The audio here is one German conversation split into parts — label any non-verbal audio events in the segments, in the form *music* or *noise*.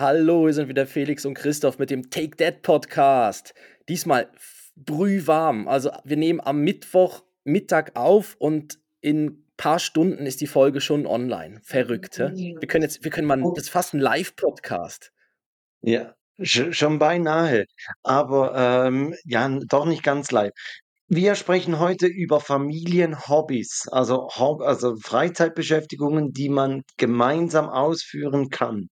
Hallo, hier sind wieder Felix und Christoph mit dem Take That Podcast. Diesmal brühwarm. Also wir nehmen am Mittwoch Mittag auf und in ein paar Stunden ist die Folge schon online. Verrückt, hä? Wir können jetzt, wir können mal, das ist fast ein Live-Podcast. Ja, schon beinahe. Aber ähm, ja, doch nicht ganz live. Wir sprechen heute über Familienhobbys, also, Hob also Freizeitbeschäftigungen, die man gemeinsam ausführen kann.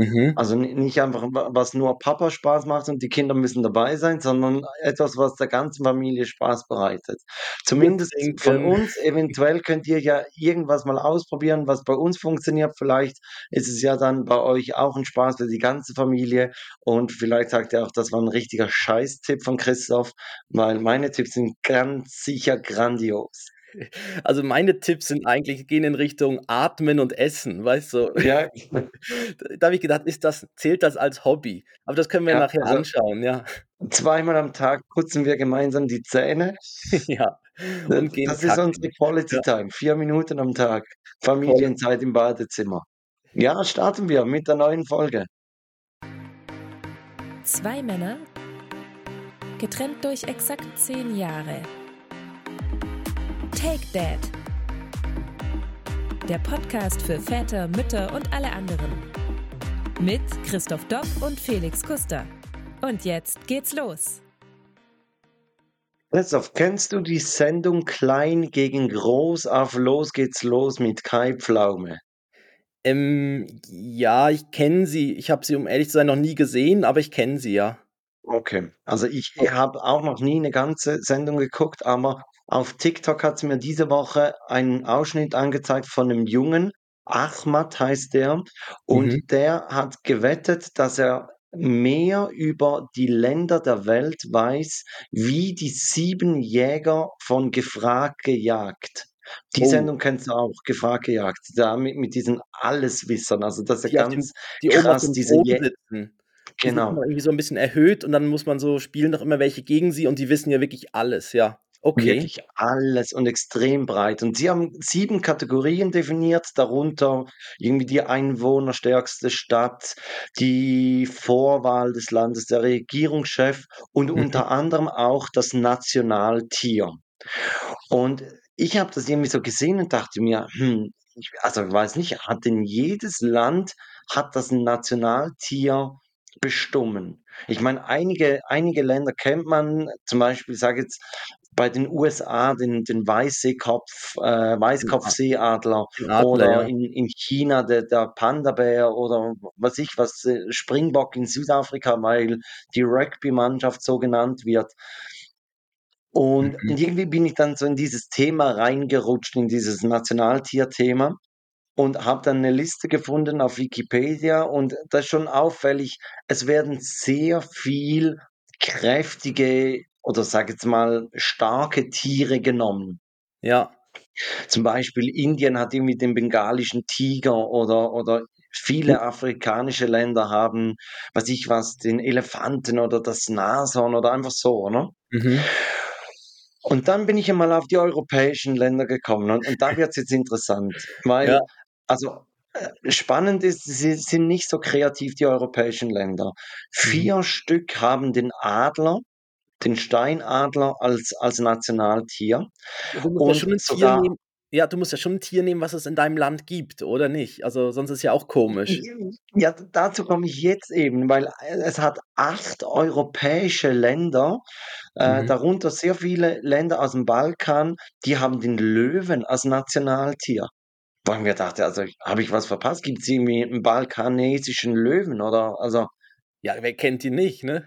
Mhm. Also nicht einfach, was nur Papa Spaß macht und die Kinder müssen dabei sein, sondern etwas, was der ganzen Familie Spaß bereitet. Zumindest von uns, eventuell könnt ihr ja irgendwas mal ausprobieren, was bei uns funktioniert. Vielleicht ist es ja dann bei euch auch ein Spaß für die ganze Familie und vielleicht sagt ihr auch, das war ein richtiger Scheißtipp von Christoph, weil meine Tipps sind ganz sicher grandios. *laughs* Also meine Tipps sind eigentlich, gehen in Richtung Atmen und Essen, weißt du? Ja. *laughs* Da habe ich gedacht, ist das, zählt das als Hobby? Aber das können wir Ja, nachher also anschauen, ja. zweimal am Tag putzen wir gemeinsam die Zähne. *laughs* Ja. Das Und gehen das ist kacken. unsere Quality Ja. Time, 4 Minuten am Tag. Familienzeit im Badezimmer. Ja, starten wir mit der neuen Folge. Zwei Männer, getrennt durch exakt zehn Jahre. Take Dad. Der Podcast für Väter, Mütter und alle anderen. Mit Christoph Dopp und Felix Kuster. Und jetzt geht's los. Christoph, kennst du die Sendung Klein gegen Groß auf Los geht's los mit Kai Pflaume? Ähm, ja, ich kenne sie. Ich habe sie, um ehrlich zu sein, noch nie gesehen, aber ich kenne sie, ja. Okay, also ich habe auch noch nie eine ganze Sendung geguckt, aber auf TikTok hat sie mir diese Woche einen Ausschnitt angezeigt von einem Jungen, Ahmad heißt der, und Mhm. der hat gewettet, dass er mehr über die Länder der Welt weiß, wie die sieben Jäger von Gefragt gejagt. Die Oh. Sendung kennst du auch, Gefragt gejagt, da mit, mit diesen Alleswissern, also das ist Die ja ganz die auf krass, diese Thron Jä sitzen. Die sind genau. irgendwie so ein bisschen erhöht und dann muss man so spielen noch immer welche gegen sie und die wissen ja wirklich alles, ja. Okay. Wirklich alles und extrem breit. Und sie haben sieben Kategorien definiert, darunter irgendwie die einwohnerstärkste Stadt, die Vorwahl des Landes, der Regierungschef und Mhm. unter anderem auch das Nationaltier. Und ich habe das irgendwie so gesehen und dachte mir, hm, ich, also ich weiß nicht, hat denn jedes Land hat das Nationaltier bestimmen? Ich meine, einige, einige Länder kennt man, zum Beispiel, ich sage jetzt bei den USA den, den Weißseekopf, äh, Weißkopfseeadler Adler, oder ja. in, in China der, der Panda-Bär oder was ich was, äh, Springbock in Südafrika, weil die Rugby-Mannschaft so genannt wird. Und, Mhm. irgendwie bin ich dann so in dieses Thema reingerutscht, in dieses Nationaltier-Thema und habe dann eine Liste gefunden auf Wikipedia und das ist schon auffällig, es werden sehr viel kräftige oder sag jetzt mal starke Tiere genommen. Ja. Zum Beispiel Indien hat irgendwie den bengalischen Tiger oder, oder viele afrikanische Länder haben, was ich was, den Elefanten oder das Nashorn oder einfach so, ne? Mhm. Und dann bin ich einmal auf die europäischen Länder gekommen und, und da *laughs* wird es jetzt interessant, weil, Ja. also äh, spannend ist, sie sind nicht so kreativ, die europäischen Länder. Mhm. Vier Stück haben den Adler, den Steinadler als, als Nationaltier Du musst ja schon und ein Tier nehmen. Ja, du musst ja schon ein Tier nehmen, was es in deinem Land gibt, oder nicht? Also sonst ist ja auch komisch. Ja, dazu komme ich jetzt eben, weil äh, es hat acht europäische Länder, äh, Mhm. darunter sehr viele Länder aus dem Balkan, die haben den Löwen als Nationaltier. Wo ich mir dachte, also habe ich was verpasst? Gibt es irgendwie einen balkanesischen Löwen oder also Ja, wer kennt die nicht, ne?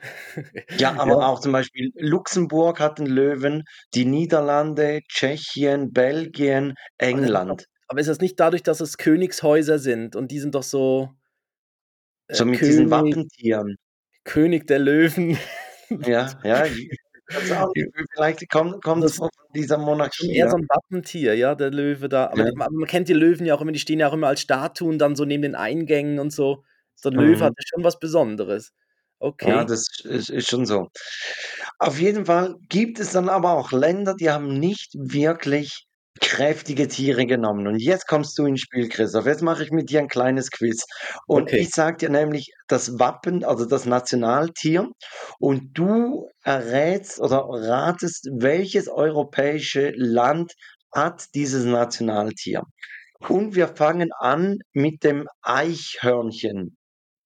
ja, *laughs* aber Ja. auch zum Beispiel Luxemburg hat einen Löwen, die Niederlande, Tschechien, Belgien, das England. aber ist das nicht dadurch, dass es Königshäuser sind und die sind doch so So äh, mit diesen König Wappentieren. König der Löwen. Ja, ja, *laughs* vielleicht kommt Das es ist von dieser Monarchie, eher ja. so 'n Wappentier, ja, der Löwe da. Aber Ja. man kennt die Löwen ja auch immer, die stehen ja auch immer als Statuen dann so neben den Eingängen und so. 'n Löwe Mhm. hat ja schon was Besonderes. Ja, Okay. das ist ist schon so. Auf jeden Fall gibt es dann aber auch Länder, die haben nicht wirklich kräftige Tiere genommen. Und jetzt kommst du ins Spiel, Christoph. Jetzt mache ich mit dir ein kleines Quiz. Und Okay. ich sage dir nämlich das Wappen, also das Nationaltier. Und du errätst oder ratest, welches europäische Land hat dieses Nationaltier. Und wir fangen an mit dem Eichhörnchen.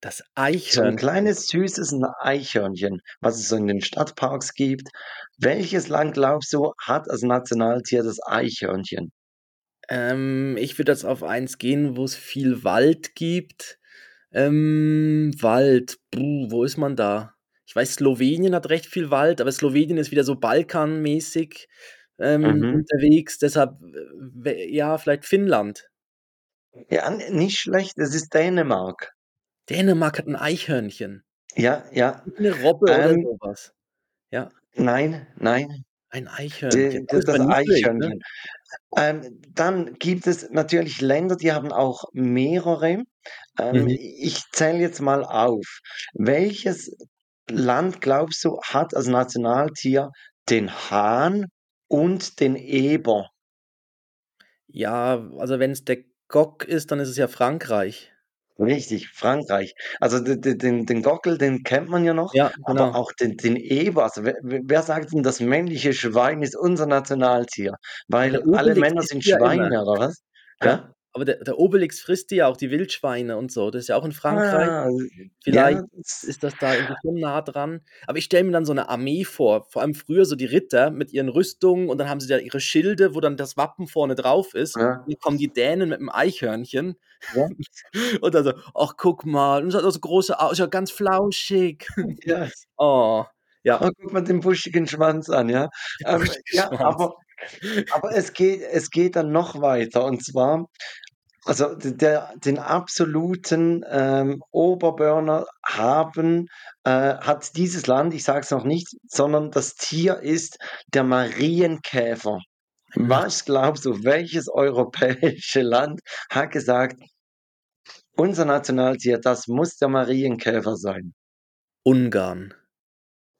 Das So ein Eichhörnchen. kleines, süßes Eichhörnchen, was es so in den Stadtparks gibt. Welches Land, glaubst du, hat als Nationaltier das Eichhörnchen? Ähm, ich würde jetzt auf eins gehen, wo es viel Wald gibt. Ähm, Wald, puh, wo ist man da? Ich weiß, Slowenien hat recht viel Wald, aber Slowenien ist wieder so balkanmäßig ähm, Mhm. unterwegs. Deshalb, äh, ja, vielleicht Finnland. Ja, nicht schlecht, es ist Dänemark. Dänemark hat ein Eichhörnchen. Ja, ja. Eine Robbe oder Ähm, sowas. Ja, nein, nein, ein Eichhörnchen. Das das ist das ne? Eichhörnchen. Ähm, dann gibt es natürlich Länder, die haben auch mehrere. Ähm, Mhm. ich zähle jetzt mal auf. Welches Land, glaubst du, hat als Nationaltier den Hahn und den Eber? Ja, also wenn es der Gok ist, dann ist es ja Frankreich. Richtig, Frankreich. Also de de den den Gockel, den kennt man ja noch, Ja, aber genau. auch den den Eber. Also, wer wer sagt denn, das männliche Schwein ist unser Nationaltier? Weil der alle Obelix Männer sind ja immer. Schweine, oder was? Ja, Ja? Aber der der Obelix frisst die ja auch, die Wildschweine und so. Das ist ja auch in Frankreich. Ah, Vielleicht ja, das ist das da irgendwie schon nah dran. Aber ich stelle mir dann so 'ne Armee vor, vor allem früher so die Ritter mit ihren Rüstungen und dann haben sie da ihre Schilde, wo dann das Wappen vorne drauf ist. Ja. Dann kommen die Dänen mit 'm Eichhörnchen Ja. *laughs* und dann so: „Ach, guck mal, und es hat auch so große Au ist ja ganz flauschig.“ *laughs* Ja. *laughs* Oh, ja. Oh, guck mal den buschigen Schwanz an, ja. Ähm, ja, aber aber es geht es geht dann noch weiter und zwar also der den absoluten, ähm, Oberburner haben äh, hat dieses Land, ich sage es noch nicht, sondern das Tier ist der Marienkäfer. Mari Was glaubst du, welches europäische Land hat gesagt: „Unser Nationaltier, das muss der Marienkäfer sein?“ Ungarn.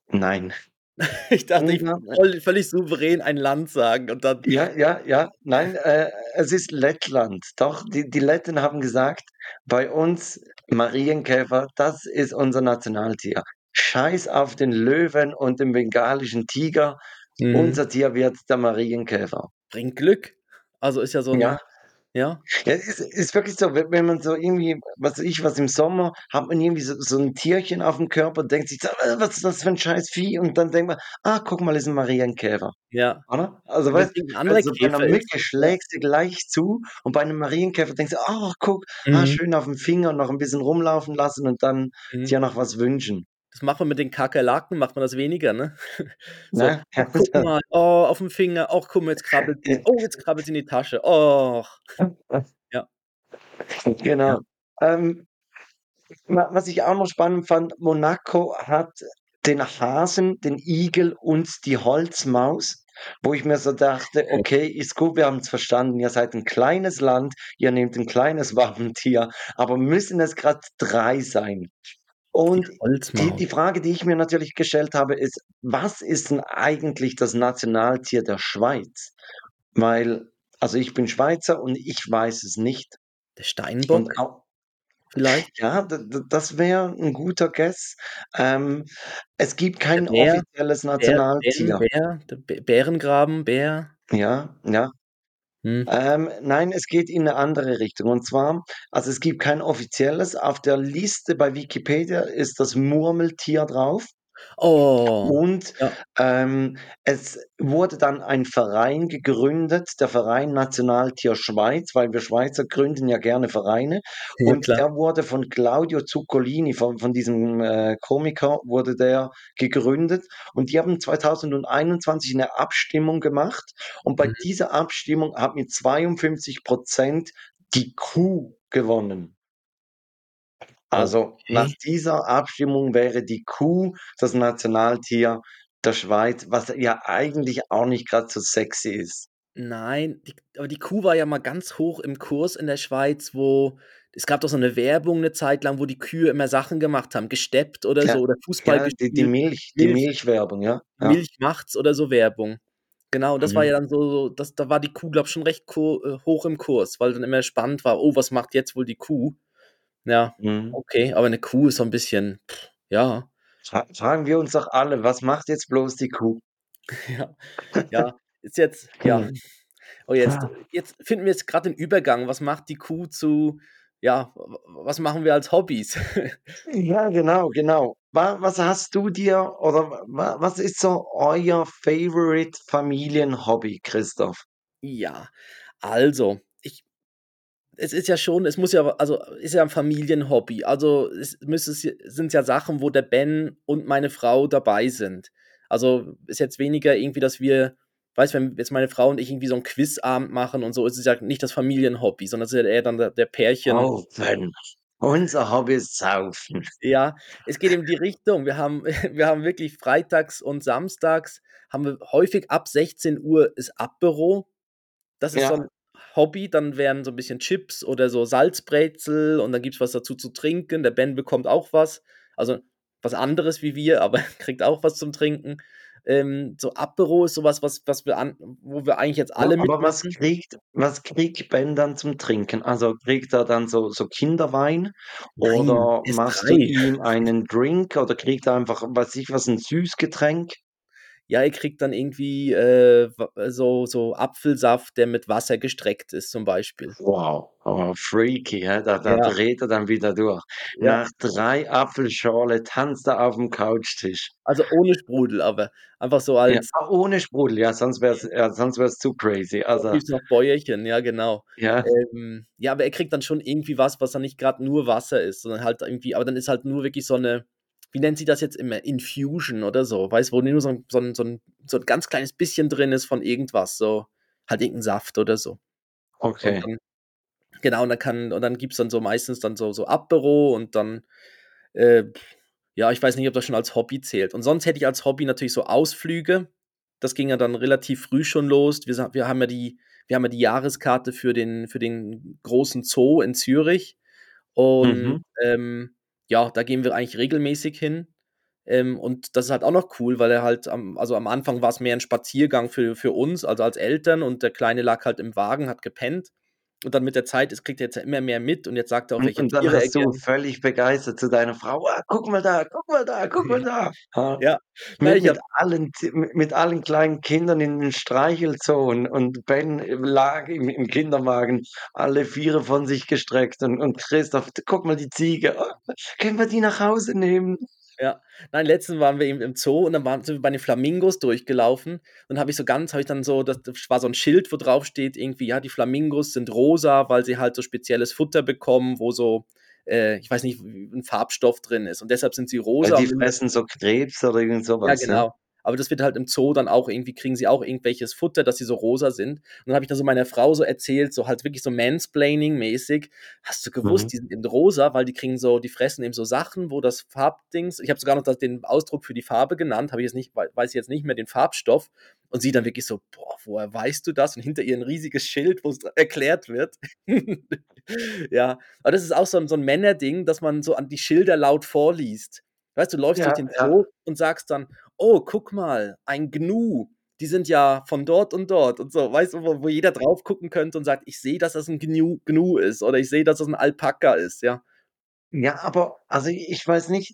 Nein. *laughs* Ich dachte, ich voll völlig souverän ein Land sagen und dann Ja, ja, ja. Nein, äh, es ist Lettland. Doch, die die Letten haben gesagt: „Bei uns Marienkäfer, das ist unser Nationaltier. Scheiß auf den Löwen und den bengalischen Tiger. Mhm. Unser Tier wird der Marienkäfer.“ Bringt Glück. Also, ist ja so 'n Ja. Ja. Ja, ist ist wirklich so, wenn man so irgendwie, was ich was im Sommer hat man irgendwie so so 'n Tierchen aufm Körper, denkt sich „Äh, was ist das für 'n scheiß Vieh?“ Und dann denkt man: „Ah, guck mal, ist 'n Marienkäfer.“ Ja. Oder? Also, weißt anderer also, bei 'ner Käfer ist Mücke schlägst du gleich zu und bei 'nem Marienkäfer denkst du: „Ach, guck, ah, Mhm. schön aufm Finger noch 'n bisschen rumlaufen lassen und dann Mhm. dir noch was wünschen.“ Das macht man mit den Kakerlaken macht man das weniger, ne? *laughs* So: Ne? „Ach, guck mal, oh, aufm Finger. Ach, guck mal, jetzt krabbelt sie. Oh, jetzt krabbelt sie in die Tasche. Och.“ *laughs* Ja. Genau. Ja. Ähm, wa was ich auch noch spannend fand, Monaco hat den Hasen, den Igel und die Holzmaus, wo ich mir so dachte: Okay. „Okay, ist gut, wir haben's verstanden. Ihr seid 'n kleines Land, ihr nehmt 'n kleines *laughs* Wappentier, aber müssen es grad 3 sein?“ Die Und die die Frage, die ich mir natürlich gestellt habe, ist: Was ist denn eigentlich das Nationaltier der Schweiz? Weil also, ich bin Schweizer und ich weiß es nicht. Der Steinbock au vielleicht? Ja, das wäre 'n guter Guess. Ähm, es gibt kein Bär, offizielles Bär Nationaltier. Bär, der Bä Bärengraben, Bär. Ja, ja. Mhm. Ähm, nein, es geht in 'ne andere Richtung. Und zwar also, es gibt kein offizielles. Auf der Liste bei Wikipedia ist das Murmeltier drauf. Oh, Und, ja. ähm, es wurde dann ein Verein gegründet, der Verein Nationaltier Schweiz, weil wir Schweizer gründen ja gerne Vereine. Ja, Und klar. der wurde von Claudio Zuccolini, von von diesem, äh, Komiker wurde der gegründet. Und die haben 2021 'ne Abstimmung gemacht. Und bei Mhm. dieser Abstimmung hat mit 52 % die Kuh gewonnen. Also, nach Okay. dieser Abstimmung wäre die Kuh das Nationaltier der Schweiz, was ja eigentlich auch nicht grad so sexy ist. Nein, die aber die Kuh war ja mal ganz hoch im Kurs in der Schweiz, wo es gab doch so 'ne Werbung 'ne Zeit lang, wo die Kühe immer Sachen gemacht haben, gesteppt oder Ja, so oder Fußball ja, die die. Milch die Milch Milchwerbung, ja, ja. Milch macht's oder so Werbung. Genau, das war Mhm. ja dann so so das da war die Kuh, glaube ich, schon recht äh, hoch im Kurs, weil dann immer spannend war: „Oh, was macht jetzt wohl die Kuh?“ Ja, Mhm. okay, aber 'ne Kuh ist so 'n bisschen ja. Fra fragen wir uns doch alle: „Was macht jetzt bloß die Kuh?“ *laughs* Ja, ja, ist jetzt ja. Mhm. Oh, jetzt Ja. jetzt finden wir jetzt grad den Übergang. Was macht die Kuh zu ja, w w was machen wir als Hobbys? *laughs* Ja, genau, genau. Wa was hast du dir oder wa was ist so euer Favorite Familienhobby, Christoph? Ja, also, es ist ja schon es muss ja also, ist ja 'n Familienhobby. Also, es müsste es sind's ja Sachen, wo der Ben und meine Frau dabei sind. Also, ist jetzt weniger irgendwie, dass wir weißt du, wenn jetzt meine Frau und ich irgendwie so 'n Quizabend machen und so, ist es ja nicht das Familienhobby, sondern es ist ja eher dann der der Pärchen Saufen. Unser Hobby ist Saufen. Ja, es geht in die Richtung. Wir haben *laughs* wir haben wirklich freitags und samstags haben wir häufig ab 16:00 ist Apéro. Das ist so Ja. Hobby, dann werden so 'n bisschen Chips oder so Salzbrezel und dann gibt's was dazu zu trinken. Der Ben bekommt auch was, also, was anderes wie wir, *laughs* aber kriegt auch was zum Trinken. Ähm, so Apéro ist so was, was wir an wo wir eigentlich jetzt alle aber was kriegt was kriegt Ben dann zum Trinken? Also, kriegt er dann so so Kinderwein Nein, oder er machst du 3. ihm einen Drink oder kriegt er einfach, weiß ich was, 'n Süßgetränk? Ja, er kriegt dann irgendwie, äh, so so Apfelsaft, der mit Wasser gestreckt ist zum Beispiel. Wow, oh, freaky, hä? Da da Ja. dreht er dann wieder durch. Ja. Nach 3 Apfelschorle tanzt er auf'm Couchtisch. Also, ohne Sprudel, aber einfach so Ja, als ah, ohne Sprudel, ja, sonst wär's ja, sonst wär's zu crazy. Also liebsten noch Bäuerchen, ja, genau. Ja. Ähm, ja, aber er kriegt dann schon irgendwie was, was dann nicht grad nur Wasser ist, sondern halt irgendwie aber dann ist halt nur wirklich so 'ne wie nennt sie das jetzt immer? Infusion oder so, weißt du, wo nur so so so 'n so 'n ganz kleines bisschen drin ist von irgendwas, so halt irgend 'n Saft oder so. Und Okay. dann genau, und dann kann und dann gibt's dann so meistens dann so so Apéro und dann, äh, ja, ich weiß nicht, ob das schon als Hobby zählt. Und sonst hätte ich als Hobby natürlich so Ausflüge. Das ging ja dann relativ früh schon los. Wir wir haben ja die wir haben ja die Jahreskarte für den für den großen Zoo in Zürich und, Mhm. ähm, ja, da gehen wir eigentlich regelmäßig hin. Ähm, und das ist halt auch noch cool, weil er halt am also, am Anfang war's mehr 'n Spaziergang für für uns, also, als Eltern und der Kleine lag halt im Wagen, hat gepennt. Und dann mit der Zeit das kriegt er jetzt ja immer mehr mit und jetzt sagt er auch, welche und dann Tiere er hast du völlig begeistert zu deiner Frau: „Ah, guck mal da, guck mal da, guck mal da.“ Ha? Ja, nein, Mit mit allen mit allen kleinen Kindern in den Streichelzoo und und Ben lag im im Kinderwagen, alle Viere von sich gestreckt und und Christoph: „Guck mal die Ziege. Oh, können wir die nach Hause nehmen?“ Ja. Nein, letztens waren wir eben im Zoo und dann waren sind wir bei den Flamingos durchgelaufen und habe ich so ganz habe ich dann so das war so 'n Schild, wo drauf steht irgendwie, ja, die Flamingos sind rosa, weil sie halt so spezielles Futter bekommen, wo so, äh, ich weiß nicht, w 'n Farbstoff drin ist und deshalb sind sie Weil rosa die wenn wir fressen so Krebs oder irgend so Ja, was, ja? Aber das wird halt im Zoo dann auch irgendwie kriegen sie auch irgendwelches Futter, dass sie so rosa sind. Und dann habe ich das so meiner Frau so erzählt, so halt wirklich so Mansplaining-mäßig: „Hast du Mhm. gewusst, die sind eben rosa, weil die kriegen so die fressen eben so Sachen, wo das Farbdings“ ich habe sogar noch das den Ausdruck für die Farbe genannt, habe ich jetzt nicht wei weiß ich jetzt nicht mehr, den Farbstoff. Und sie dann wirklich so: „Boah, woher weißt du das?“ Und hinter ihr 'n riesiges Schild, wo's erklärt wird. *laughs* Ja, aber das ist auch so so 'n Männerding, dass man so an die Schilder laut vorliest. Weißt du, du läufst durch Ja, den ja. Zoo und sagst dann: „Oh, guck mal, ein Gnu. Die sind ja von dort und dort“ und so, weißt du, wo wo jeder drauf gucken könnte und sagt: „Ich sehe, dass das 'n Gnu Gnu ist“ oder „Ich sehe, dass das 'n Alpaka ist“, ja. Ja, aber also, ich weiß nicht,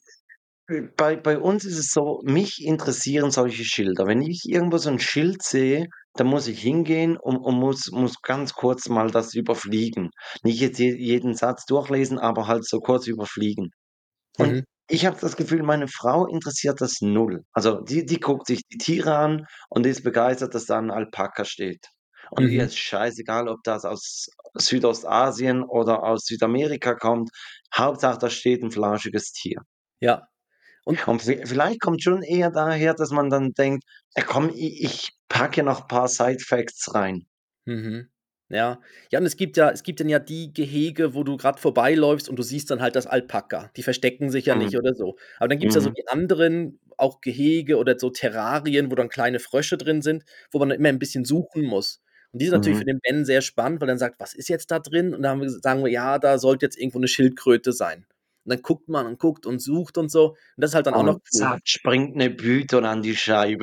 bei bei uns ist es so, mich interessieren solche Schilder. Wenn ich irgendwo so 'n Schild sehe, dann muss ich hingehen und und muss muss ganz kurz mal das überfliegen. Nicht jetzt je jeden Satz durchlesen, aber halt so kurz überfliegen. Und Mhm. Ich habe das Gefühl, meine Frau interessiert das null. Also, die die guckt sich die Tiere an und ist begeistert, dass da 'n Alpaka steht. Und ihr Mhm. ist scheißegal, ob das aus Südostasien oder aus Südamerika kommt. Hauptsache, da steht 'n flauschiges Tier. Ja. Und Und vi vielleicht kommt schon eher daher, dass man dann denkt: „Ja komm, i ich packe noch paar Side Facts rein.“ Mhm. Ja. Ja, und es gibt ja es gibt dann ja die Gehege, wo du grad vorbeiläufst und du siehst dann halt das Alpaka. Die verstecken sich ja nicht Mhm. oder so. Aber dann gibt's ja so Mhm. die anderen, auch Gehege oder so Terrarien, wo dann kleine Frösche drin sind, wo man dann immer 'n bisschen suchen muss. Und die sind natürlich für Mhm. den Ben sehr spannend, weil er dann sagt: „Was ist jetzt da drin?“ Und dann haben wir sagen wir: „Ja, da sollte jetzt irgendwo 'ne Schildkröte sein.“ Und dann guckt man und guckt und sucht und so. Und das ist halt dann auch noch Und cool. zack, springt 'ne Python an die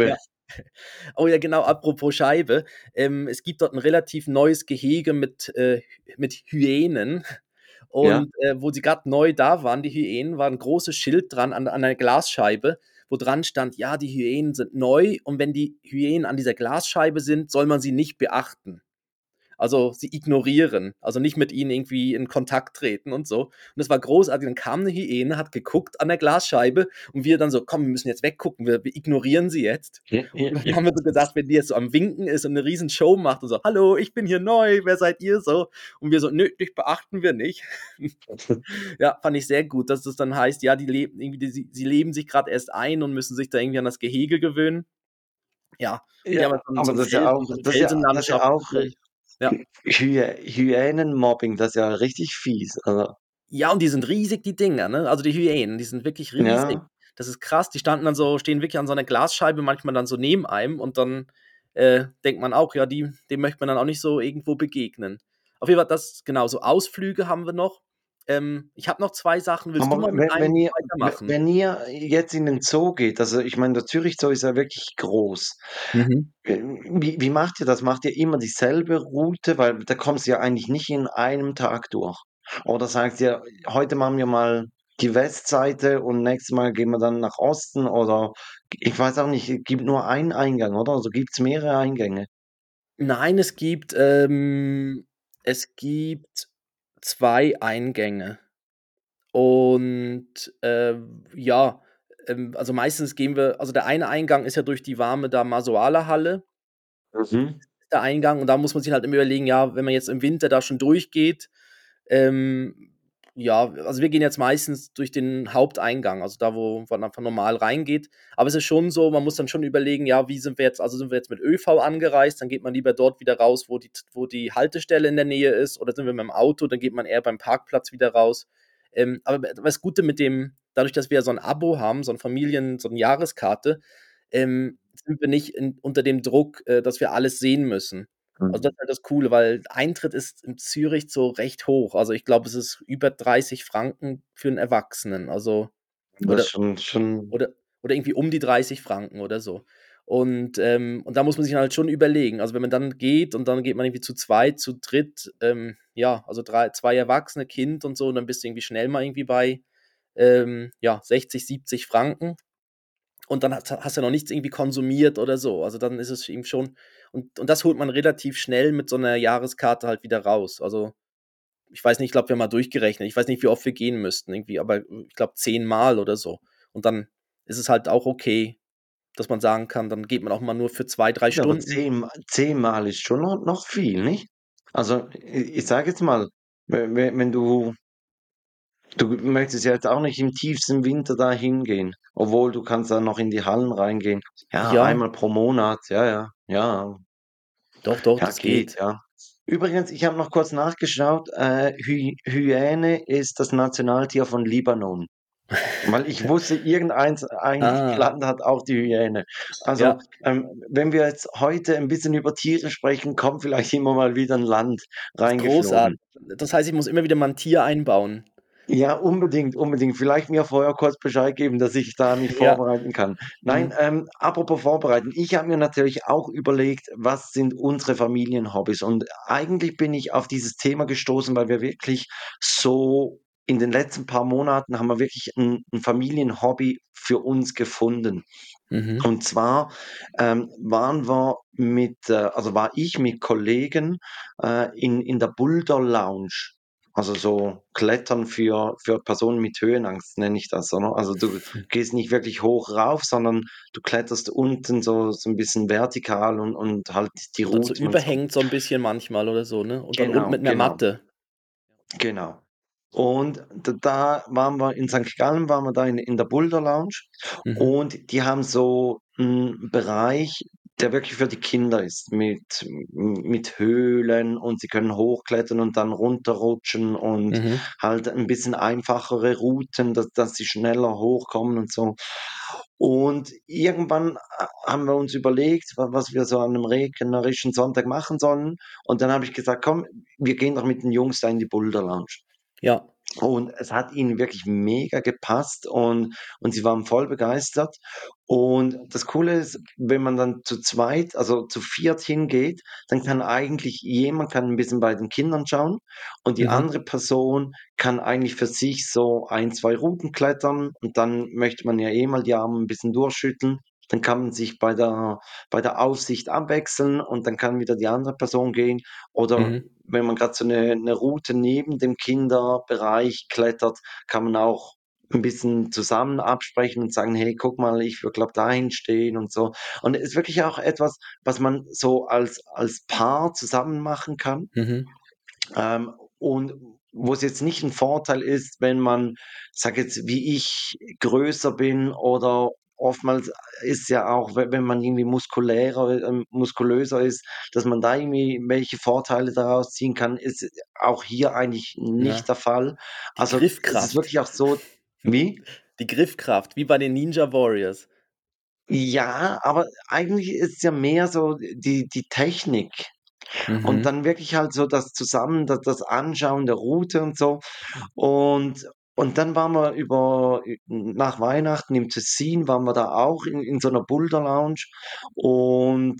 Ja. *laughs* Oh ja, genau, apropos Scheibe. Ähm, es gibt dort ein relativ neues Gehege mit, äh, mit Hyänen. Und ja. äh, wo sie gerade neu da waren, die Hyänen, war ein großes Schild dran an, an einer Glasscheibe, wo dran stand, ja, die Hyänen sind neu und wenn die Hyänen an dieser Glasscheibe sind, soll man sie nicht beachten. Also sie ignorieren, also nicht mit ihnen irgendwie in Kontakt treten und so. Und das war großartig. Dann kam eine Hyäne, hat geguckt an der Glasscheibe und wir dann so, komm, wir müssen jetzt weggucken, wir, wir ignorieren sie jetzt. Ja, ja, und dann haben wir so gedacht, wenn die jetzt so am Winken ist und eine riesen Show macht und so, hallo, ich bin hier neu, wer seid ihr so? Und wir so, nö, dich beachten wir nicht. *laughs* ja, fand ich sehr gut, dass das dann heißt, ja, die leben irgendwie, die, sie leben sich gerade erst ein und müssen sich da irgendwie an das Gehege gewöhnen. Ja, ja, aber, aber so das, ist ja auch, das, ist ja, das ist ja auch ja. Hy Hyänenmobbing, das ist ja richtig fies. Also. Ja, und die sind riesig, die Dinger, ne? Also die Hyänen, die sind wirklich riesig. Ja. Das ist krass. Die standen dann so, stehen wirklich an so einer Glasscheibe, manchmal dann so neben einem und dann äh, denkt man auch, ja, die, dem möchte man dann auch nicht so irgendwo begegnen. Auf jeden Fall, das, genau, so Ausflüge haben wir noch. Ähm, ich habe noch zwei Sachen. Willst Aber du mal wenn, wenn ihr, weitermachen? Wenn ihr jetzt in den Zoo geht, also ich meine, der Zürich Zoo ist ja wirklich groß. Mhm. Äh, wie, wie macht ihr das? Macht ihr immer dieselbe Route? Weil da kommst du ja eigentlich nicht in einem Tag durch. Oder sagt ihr, heute machen wir mal die Westseite und nächstes Mal gehen wir dann nach Osten oder ich weiß auch nicht, es gibt nur einen Eingang, oder? Also gibt es mehrere Eingänge? Nein, es gibt, ähm, es gibt zwei Eingänge. Und äh, ja, ähm, also meistens gehen wir, also der eine Eingang ist ja durch die warme da Masoala-Halle. Mhm. Der Eingang, und da muss man sich halt immer überlegen, ja, wenn man jetzt im Winter da schon durchgeht, ähm, ja, also wir gehen jetzt meistens durch den Haupteingang, also da, wo man einfach normal reingeht. Aber es ist schon so, man muss dann schon überlegen, ja, wie sind wir jetzt, also sind wir jetzt mit ÖV angereist, dann geht man lieber dort wieder raus, wo die, wo die Haltestelle in der Nähe ist, oder sind wir mit dem Auto, dann geht man eher beim Parkplatz wieder raus. Ähm, aber das Gute mit dem, dadurch, dass wir so ein Abo haben, so ein Familien, so eine Jahreskarte, ähm, sind wir nicht in, unter dem Druck, äh, dass wir alles sehen müssen. Also mhm. das ist halt das Coole, weil Eintritt ist in Zürich so recht hoch. Also ich glaube, es ist über 30 Franken für einen Erwachsenen. Also oder, schon, schon. Oder, oder irgendwie um die 30 Franken oder so. Und, ähm, und da muss man sich halt schon überlegen. Also wenn man dann geht und dann geht man irgendwie zu zweit, zu dritt, ähm, ja, also drei, zwei Erwachsene, Kind und so, und dann bist du irgendwie schnell mal irgendwie bei ähm, ja, 60, 70 Franken und dann hast, hast du noch nichts irgendwie konsumiert oder so. Also dann ist es eben schon, und, und das holt man relativ schnell mit so einer Jahreskarte halt wieder raus. Also ich weiß nicht, ich glaube, wir haben mal durchgerechnet. Ich weiß nicht, wie oft wir gehen müssten, irgendwie, aber ich glaube zehnmal oder so. Und dann ist es halt auch okay, dass man sagen kann, dann geht man auch mal nur für zwei, drei ja, Stunden. Zehn, zehnmal ist schon noch, noch viel, nicht? Also ich, ich sage jetzt mal, wenn, wenn du Du möchtest ja jetzt auch nicht im tiefsten Winter da hingehen, obwohl du kannst dann noch in die Hallen reingehen. Ja, Ja. einmal pro Monat, ja, ja, ja. Doch, doch, Ja, das geht. geht, ja. Übrigens, ich habe noch kurz nachgeschaut, äh, Hy Hyäne ist das Nationaltier von Libanon. Weil ich *laughs* wusste, irgendein ein Ah, Land hat auch die Hyäne. Also, ja, ähm, wenn wir jetzt heute ein bisschen über Tiere sprechen, kommt vielleicht immer mal wieder ein Land reingeflogen. großartig. Das heißt, ich muss immer wieder mal ein Tier einbauen. Ja, unbedingt, unbedingt. Vielleicht mir vorher kurz Bescheid geben, dass ich da mich Ja. vorbereiten kann. Nein, Mhm. ähm, apropos vorbereiten. Ich habe mir natürlich auch überlegt, was sind unsere Familienhobbys? Und eigentlich bin ich auf dieses Thema gestoßen, weil wir wirklich so in den letzten paar Monaten haben wir wirklich ein 'n Familienhobby für uns gefunden. Mhm. Und zwar, ähm, waren wir mit äh, also war ich mit Kollegen, äh, in in der Boulder Lounge. Also so Klettern für, für Personen mit Höhenangst nenne ich das. Oder? Also du *laughs* gehst nicht wirklich hoch rauf, sondern du kletterst unten so, so ein bisschen vertikal und, und halt die Route. Also überhängt so. so. ein bisschen manchmal oder so, ne? Und genau, dann unten mit einer genau. Matte. Genau. Und da waren wir in St. Gallen, waren wir da in, in der Boulder Lounge mhm. und die haben so einen Bereich, der wirklich für die Kinder ist, mit, mit Höhlen und sie können hochklettern und dann runterrutschen und mhm. halt ein bisschen einfachere Routen, dass, dass sie schneller hochkommen und so. Und irgendwann äh, haben wir uns überlegt, was wir so an einem regnerischen Sonntag machen sollen. Und dann habe ich gesagt, komm, wir gehen doch mit den Jungs da in die Boulder Lounge. Ja. Und es hat ihnen wirklich mega gepasst und, und sie waren voll begeistert. Und das Coole ist, wenn man dann zu zweit, also zu viert hingeht, dann kann eigentlich jemand kann ein bisschen bei den Kindern schauen und die Mhm. andere Person kann eigentlich für sich so ein, zwei Routen klettern und dann möchte man ja eh mal die Arme ein bisschen durchschütteln. Dann kann man sich bei der, bei der Aufsicht abwechseln und dann kann wieder die andere Person gehen. Oder Mhm. wenn man gerade so eine, eine Route neben dem Kinderbereich klettert, kann man auch ein bisschen zusammen absprechen und sagen, hey, guck mal, ich würde glaube dahin stehen und so. Und es ist wirklich auch etwas, was man so als, als Paar zusammen machen kann. Mhm. Ähm, und wo es jetzt nicht ein Vorteil ist, wenn man, sag jetzt, wie ich größer bin oder oftmals ist ja auch, we- wenn man irgendwie muskulärer, ähm, muskulöser ist, dass man da irgendwie welche Vorteile daraus ziehen kann, ist auch hier eigentlich nicht Ja. der Fall. Die Also es Griffkraft. ist wirklich auch so, *laughs* wie? Die Griffkraft, wie bei den Ninja Warriors. Ja, aber eigentlich ist es ja mehr so die, die Technik. Und Mhm. dann wirklich halt so das zusammen, das, das Anschauen der Route und so. Und, und dann waren wir über, nach Weihnachten im Tessin, waren wir da auch in, in so einer Boulder Lounge. Und,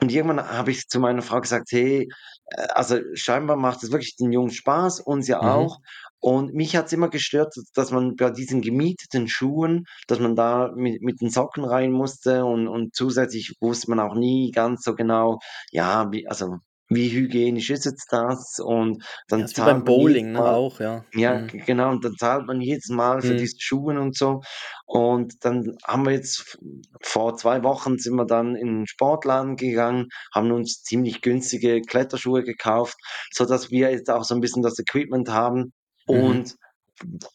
und irgendwann habe ich zu meiner Frau gesagt, hey, äh, also scheinbar macht es wirklich den Jungs Spaß, uns ja Mhm. auch. Und mich hat es immer gestört, dass man bei diesen gemieteten Schuhen, dass man da mit, mit den Socken rein musste und, und zusätzlich wusste man auch nie ganz so genau, ja, wie, also wie hygienisch ist jetzt das? Und Ja, dann ist wie beim zahlt man Bowling, ne? Mal, Auch, ja. ja, Mhm. genau, und dann zahlt man jedes Mal für Mhm. diese Schuhe und so. Und dann haben wir jetzt vor zwei Wochen sind wir dann in den Sportladen gegangen, haben uns ziemlich günstige Kletterschuhe gekauft, so dass wir jetzt auch so ein bisschen das Equipment haben Mhm. und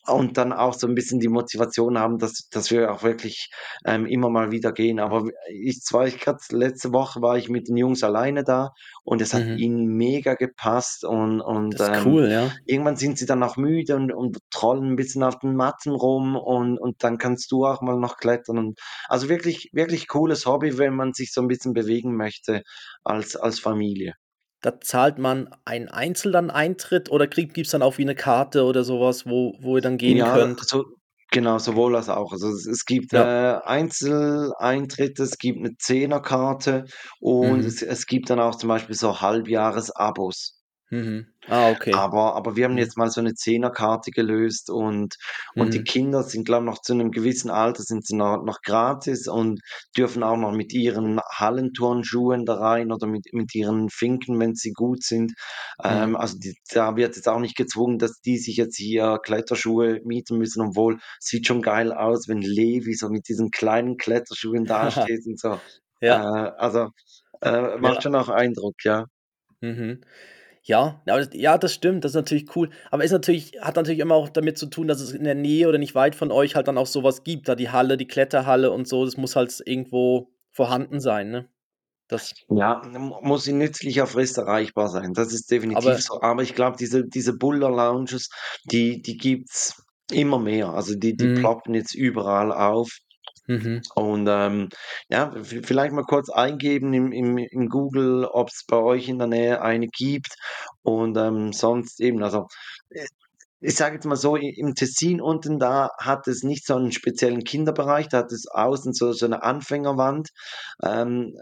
und dann auch so ein bisschen die Motivation haben, dass, dass wir auch wirklich ähm, immer mal wieder gehen. Aber ich zwar, ich gerade letzte Woche war ich mit den Jungs alleine da und es hat Mhm. ihnen mega gepasst und, und Das ist ähm, cool, ja. irgendwann sind sie dann auch müde und, und trollen ein bisschen auf den Matten rum und, und dann kannst du auch mal noch klettern. Und, also wirklich, wirklich cooles Hobby, wenn man sich so ein bisschen bewegen möchte als, als Familie. Da zahlt man einen einzelnen Eintritt oder gibt es dann auch wie eine Karte oder sowas, wo, wo ihr dann gehen Ja, könnt? so, genau, sowohl als auch. Also es, es gibt Ja. äh, Einzeleintritte, es gibt eine Zehnerkarte und Mhm. es, es gibt dann auch zum Beispiel so Halbjahresabos. Mhm. Ah, okay. Aber, aber wir haben Mhm. jetzt mal so eine Zehnerkarte gelöst und, und die Mhm. Kinder sind, glaube ich, noch zu einem gewissen Alter sind sie noch, noch gratis und dürfen auch noch mit ihren Hallenturnschuhen da rein oder mit, mit ihren Finken, wenn sie gut sind. Ähm, Mhm. also die, da wird jetzt auch nicht gezwungen, dass die sich jetzt hier Kletterschuhe mieten müssen, obwohl sieht schon geil aus, wenn Levi so mit diesen kleinen Kletterschuhen *laughs* dasteht und so. Äh, Ja, also äh, macht ja. schon auch Eindruck, ja. Mhm. Ja, ja, das stimmt, das ist natürlich cool. Aber ist natürlich, hat natürlich immer auch damit zu tun, dass es in der Nähe oder nicht weit von euch halt dann auch sowas gibt. Da die Halle, die Kletterhalle und so, das muss halt irgendwo vorhanden sein, ne? Das, Ja, mu muss in nützlicher Frist erreichbar sein. Das ist definitiv aber, so. Aber ich glaube, diese, diese Buller Lounges, die, die gibt's immer mehr. Also die, die mhm, ploppen jetzt überall auf. Mhm, Und ähm, ja, vielleicht mal kurz eingeben im, im, im Google, ob es bei euch in der Nähe eine gibt. Und ähm, sonst eben, also äh, ich sage jetzt mal so, im Tessin unten da hat es nicht so einen speziellen Kinderbereich, da hat es außen so, so eine Anfängerwand. Ähm,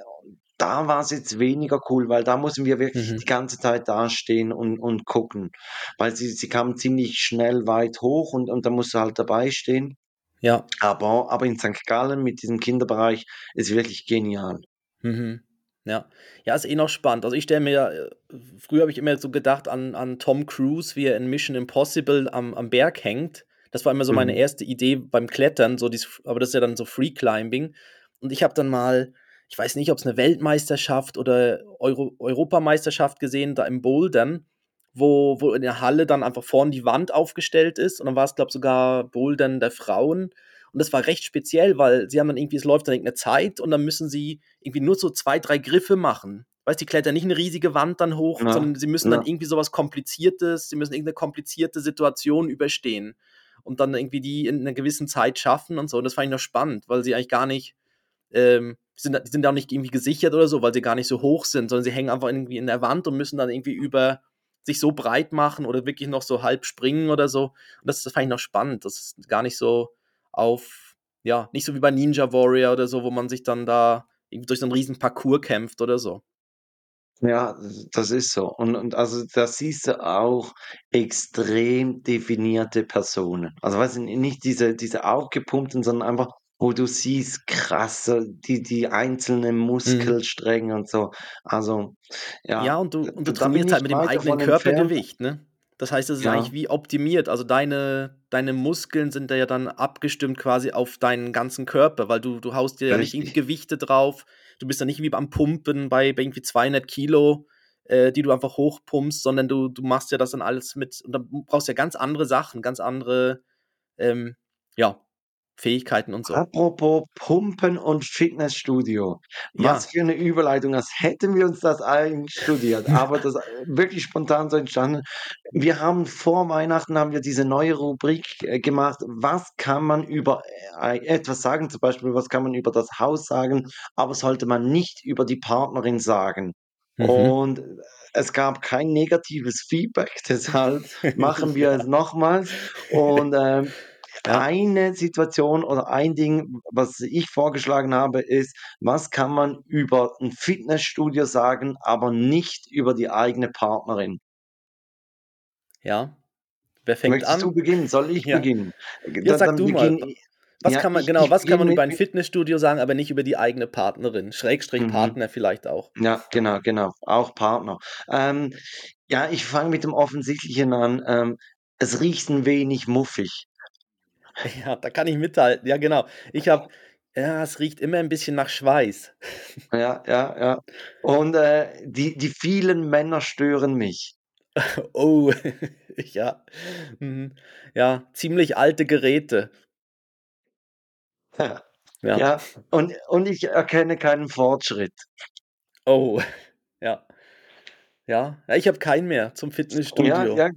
da war es jetzt weniger cool, weil da mussten wir wirklich mhm. die ganze Zeit dastehen und, und gucken. Weil sie, sie kamen ziemlich schnell weit hoch und, und da musst du halt dabei stehen. Ja, Aber, aber in St. Gallen mit diesem Kinderbereich ist wirklich genial. mhm. Ja. Ja, ist eh noch spannend. Also ich stelle mir, äh, früher habe ich immer so gedacht an, an Tom Cruise, wie er in Mission Impossible am, am Berg hängt. Das war immer so meine Mhm. erste Idee beim Klettern, so dies, aber das ist ja dann so Free Climbing. Und ich habe dann mal, ich weiß nicht, ob es eine Weltmeisterschaft oder Euro Europameisterschaft gesehen, da im Bouldern, wo, wo in der Halle dann einfach vorne die Wand aufgestellt ist. Und dann war es, glaube ich, sogar Bouldern der Frauen. Und das war recht speziell, weil sie haben dann irgendwie, es läuft dann irgendeine Zeit und dann müssen sie irgendwie nur so zwei, drei Griffe machen. Weißt du, die klettern nicht eine riesige Wand dann hoch, Ja, sondern sie müssen dann ja. irgendwie sowas Kompliziertes, sie müssen irgendeine komplizierte Situation überstehen und dann irgendwie die in einer gewissen Zeit schaffen und so. Und das fand ich noch spannend, weil sie eigentlich gar nicht, ähm, sind, die sind auch nicht irgendwie gesichert oder so, weil sie gar nicht so hoch sind, sondern sie hängen einfach irgendwie in der Wand und müssen dann irgendwie über sich so breit machen oder wirklich noch so halb springen oder so. Und das, das fand ich noch spannend. Das ist gar nicht so auf, ja, nicht so wie bei Ninja Warrior oder so, wo man sich dann da durch so einen riesen Parcours kämpft oder so. Ja, das ist so. Und, und also da siehst du auch extrem definierte Personen. Also weißt du, nicht diese, diese aufgepumpten, sondern einfach, wo du siehst, krass, die, die einzelnen Mhm. Muskelstränge und so. Also, Ja, ja, und du, und du trainierst halt mit dem eigenen. Körpergewicht, ne? Das heißt, es ist eigentlich Ja. wie optimiert. Also deine, deine Muskeln sind da ja dann abgestimmt quasi auf deinen ganzen Körper, weil du, du haust dir ja nicht irgendwie. Gewichte drauf. Du bist ja nicht wie am Pumpen bei, bei irgendwie 200 Kilo, äh, die du einfach hochpumpst, sondern du, du machst ja das dann alles mit. Und dann brauchst du ja ganz andere Sachen, ganz andere, ähm, ja, Fähigkeiten und so. Apropos Pumpen und Fitnessstudio. Ja. Was für eine Überleitung, als hätten wir uns das einstudiert, *laughs* aber das ist wirklich spontan so entstanden. Wir haben vor Weihnachten haben wir diese neue Rubrik äh, gemacht. Was kann man über äh, etwas sagen? Zum Beispiel, was kann man über das Haus sagen, aber sollte man nicht über die Partnerin sagen? Mhm. Und es gab kein negatives Feedback, *laughs* deshalb *laughs* machen wir es nochmals. Und ähm, Ja. eine Situation oder ein Ding, was ich vorgeschlagen habe, ist, was kann man über ein Fitnessstudio sagen, aber nicht über die eigene Partnerin? Ja. Wer fängt Möchtest du an? beginnen? Soll ich Ja. beginnen? Ja, Dann, sag dann du mal. beginne ich. Was Ja, kann man, ich, genau, ich was kann man über ein Fitnessstudio sagen, aber nicht über die eigene Partnerin? Schrägstrich Mhm. Partner vielleicht auch. Ja, genau, genau. Auch Partner. Ähm, ja, ich fange mit dem Offensichtlichen an. Ähm, es riecht ein wenig muffig. Ja, da kann ich mithalten. Ja, genau. Ich habe, ja, es riecht immer ein bisschen nach Schweiß. Ja, ja, ja. Und äh, die, die vielen Männer stören mich. *laughs* Oh, *laughs* ja. Mhm. Ja, ziemlich alte Geräte. Ja, Ja. ja. Und, und ich erkenne keinen Fortschritt. Oh, *laughs* ja. Ja, ja ich habe keinen mehr zum Ja, Fitnessstudio. ja.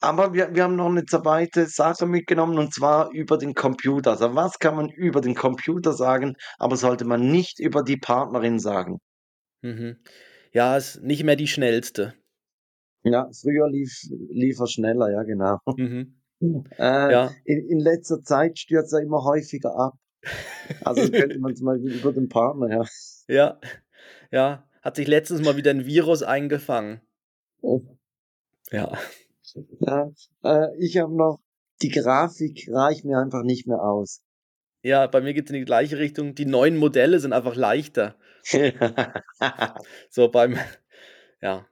Aber wir, wir haben noch eine zweite Sache mitgenommen und zwar über den Computer. Also was kann man über den Computer sagen, aber sollte man nicht über die Partnerin sagen? Mhm. Ja, ist nicht mehr die schnellste. Ja, früher lief, lief er schneller, ja, genau. Mhm. *laughs* Äh, Ja. in, in letzter Zeit stürzt er immer häufiger ab. Also könnte man zum Beispiel über den Partner, ja. *laughs* Ja, ja. Hat sich letztens mal wieder ein Virus eingefangen. Ja. Ja, äh, ich habe noch, die Grafik reicht mir einfach nicht mehr aus. Ja, bei mir geht es in die gleiche Richtung. Die neuen Modelle sind einfach leichter. *laughs* So beim, ja.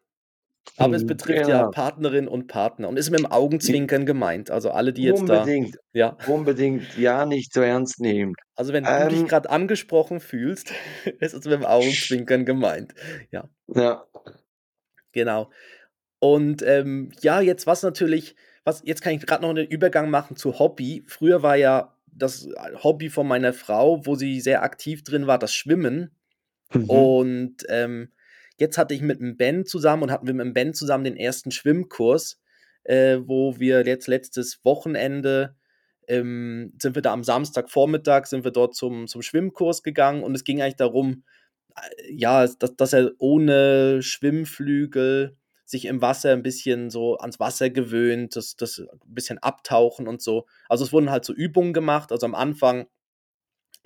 Aber es Hm, betrifft ja genau. Partnerin und Partner und ist mit dem Augenzwinkern gemeint. Also alle, die jetzt da, Unbedingt, ja. unbedingt, ja, nicht zu ernst nehmen. Also wenn du dich Ähm, gerade angesprochen fühlst, *laughs* ist es mit dem Augenzwinkern gemeint. Ja, ja, genau. Und ähm, ja, jetzt was natürlich, was, jetzt kann ich gerade noch einen Übergang machen zu Hobby. Früher war ja das Hobby von meiner Frau, wo sie sehr aktiv drin war, das Schwimmen. mhm. Und ähm, jetzt hatte ich mit dem Ben zusammen und hatten wir mit dem Ben zusammen den ersten Schwimmkurs, äh, wo wir jetzt letztes Wochenende ähm, sind wir da am Samstagvormittag, sind wir dort zum, zum Schwimmkurs gegangen und es ging eigentlich darum, äh, ja, dass, dass er ohne Schwimmflügel sich im Wasser ein bisschen so ans Wasser gewöhnt, das, das ein bisschen abtauchen und so. Also es wurden halt so Übungen gemacht. Also am Anfang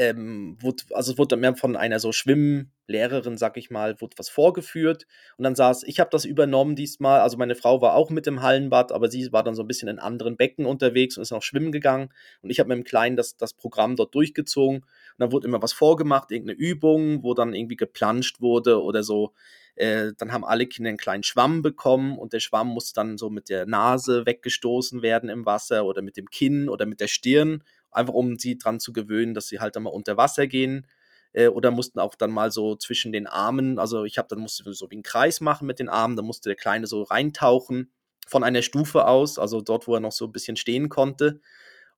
ähm, wurde, also es wurde mehr von einer so Schwimmlehrerin, sag ich mal, wurde was vorgeführt und dann saß, ich habe das übernommen diesmal, also meine Frau war auch mit im Hallenbad, aber sie war dann so ein bisschen in anderen Becken unterwegs und ist noch schwimmen gegangen und ich habe mit dem Kleinen das, das Programm dort durchgezogen und dann wurde immer was vorgemacht, irgendeine Übung, wo dann irgendwie geplanscht wurde oder so. Äh, dann haben alle Kinder einen kleinen Schwamm bekommen und der Schwamm musste dann so mit der Nase weggestoßen werden im Wasser oder mit dem Kinn oder mit der Stirn einfach um sie dran zu gewöhnen, dass sie halt dann mal unter Wasser gehen. Äh, oder mussten auch dann mal so zwischen den Armen, also ich habe dann musste so wie einen Kreis machen mit den Armen, dann musste der Kleine so reintauchen von einer Stufe aus, also dort, wo er noch so ein bisschen stehen konnte.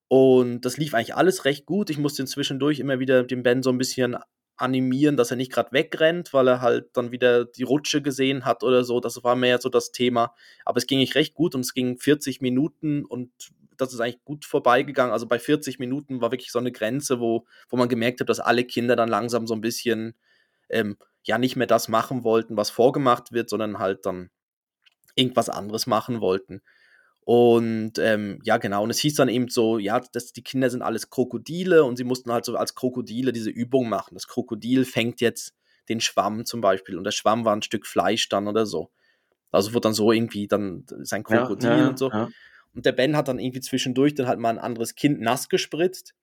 Und das lief eigentlich alles recht gut. Ich musste zwischendurch immer wieder den Ben so ein bisschen animieren, dass er nicht gerade wegrennt, weil er halt dann wieder die Rutsche gesehen hat oder so. Das war mehr so das Thema. Aber es ging nicht recht gut und es ging 40 Minuten und das ist eigentlich gut vorbeigegangen. Also bei 40 Minuten war wirklich so eine Grenze, wo, wo man gemerkt hat, dass alle Kinder dann langsam so ein bisschen ähm, ja nicht mehr das machen wollten, was vorgemacht wird, sondern halt dann irgendwas anderes machen wollten. Und ähm, ja, genau. Und es hieß dann eben so, ja, dass die Kinder sind alles Krokodile und sie mussten halt so als Krokodile diese Übung machen. Das Krokodil fängt jetzt den Schwamm zum Beispiel und der Schwamm war ein Stück Fleisch dann oder so. Also wird dann so irgendwie dann sein Krokodil ja, ja, und so. Ja. Und der Ben hat dann irgendwie zwischendurch dann halt mal ein anderes Kind nass gespritzt.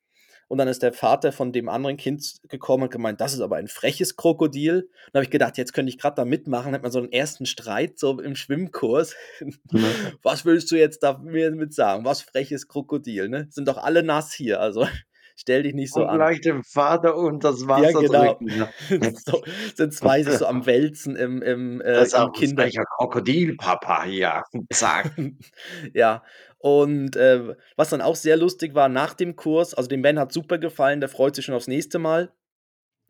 Und dann ist der Vater von dem anderen Kind gekommen und gemeint, das ist aber ein freches Krokodil. Und da habe ich gedacht, jetzt könnte ich gerade da mitmachen. Hat man so einen ersten Streit so im Schwimmkurs. *laughs* Was willst du jetzt da mir mit sagen? Was freches Krokodil, ne? Sind doch alle nass hier. Also *laughs* stell dich nicht so und an. Gleich dem Vater und das Wasser ja, genau. drücken. *laughs* so, sind zwei so am Wälzen im, im, äh, das ist auch Kinder. Ein Krokodilpapa hier. Zack. ja, und äh, was dann auch sehr lustig war nach dem Kurs, also dem Ben hat super gefallen, der freut sich schon aufs nächste Mal.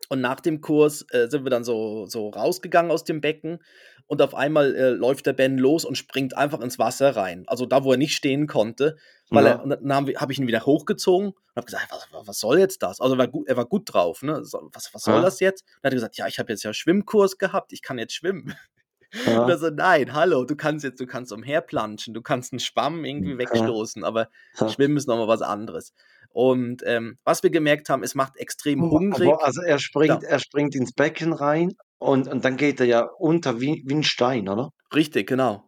Und nach dem Kurs äh, sind wir dann so, so rausgegangen aus dem Becken und auf einmal äh, läuft der Ben los und springt einfach ins Wasser rein. Also da, wo er nicht stehen konnte. Weil ja. er, und dann habe hab ich ihn wieder hochgezogen und habe gesagt, was, was, soll jetzt das? Also er war gut, er war gut drauf. Ne? Was, was soll ja. das jetzt? Und dann hat er gesagt, ja, ich habe jetzt ja Schwimmkurs gehabt, ich kann jetzt schwimmen. Ja. Und er so, nein, hallo, du kannst jetzt, du kannst umherplanschen, du kannst einen Schwamm irgendwie wegstoßen, aber Schwimmen ist nochmal was anderes. Und ähm, was wir gemerkt haben, es macht extrem hungrig. Also er springt, er springt ins Becken rein und, und dann geht er ja unter wie, wie ein Stein, oder? Richtig, genau.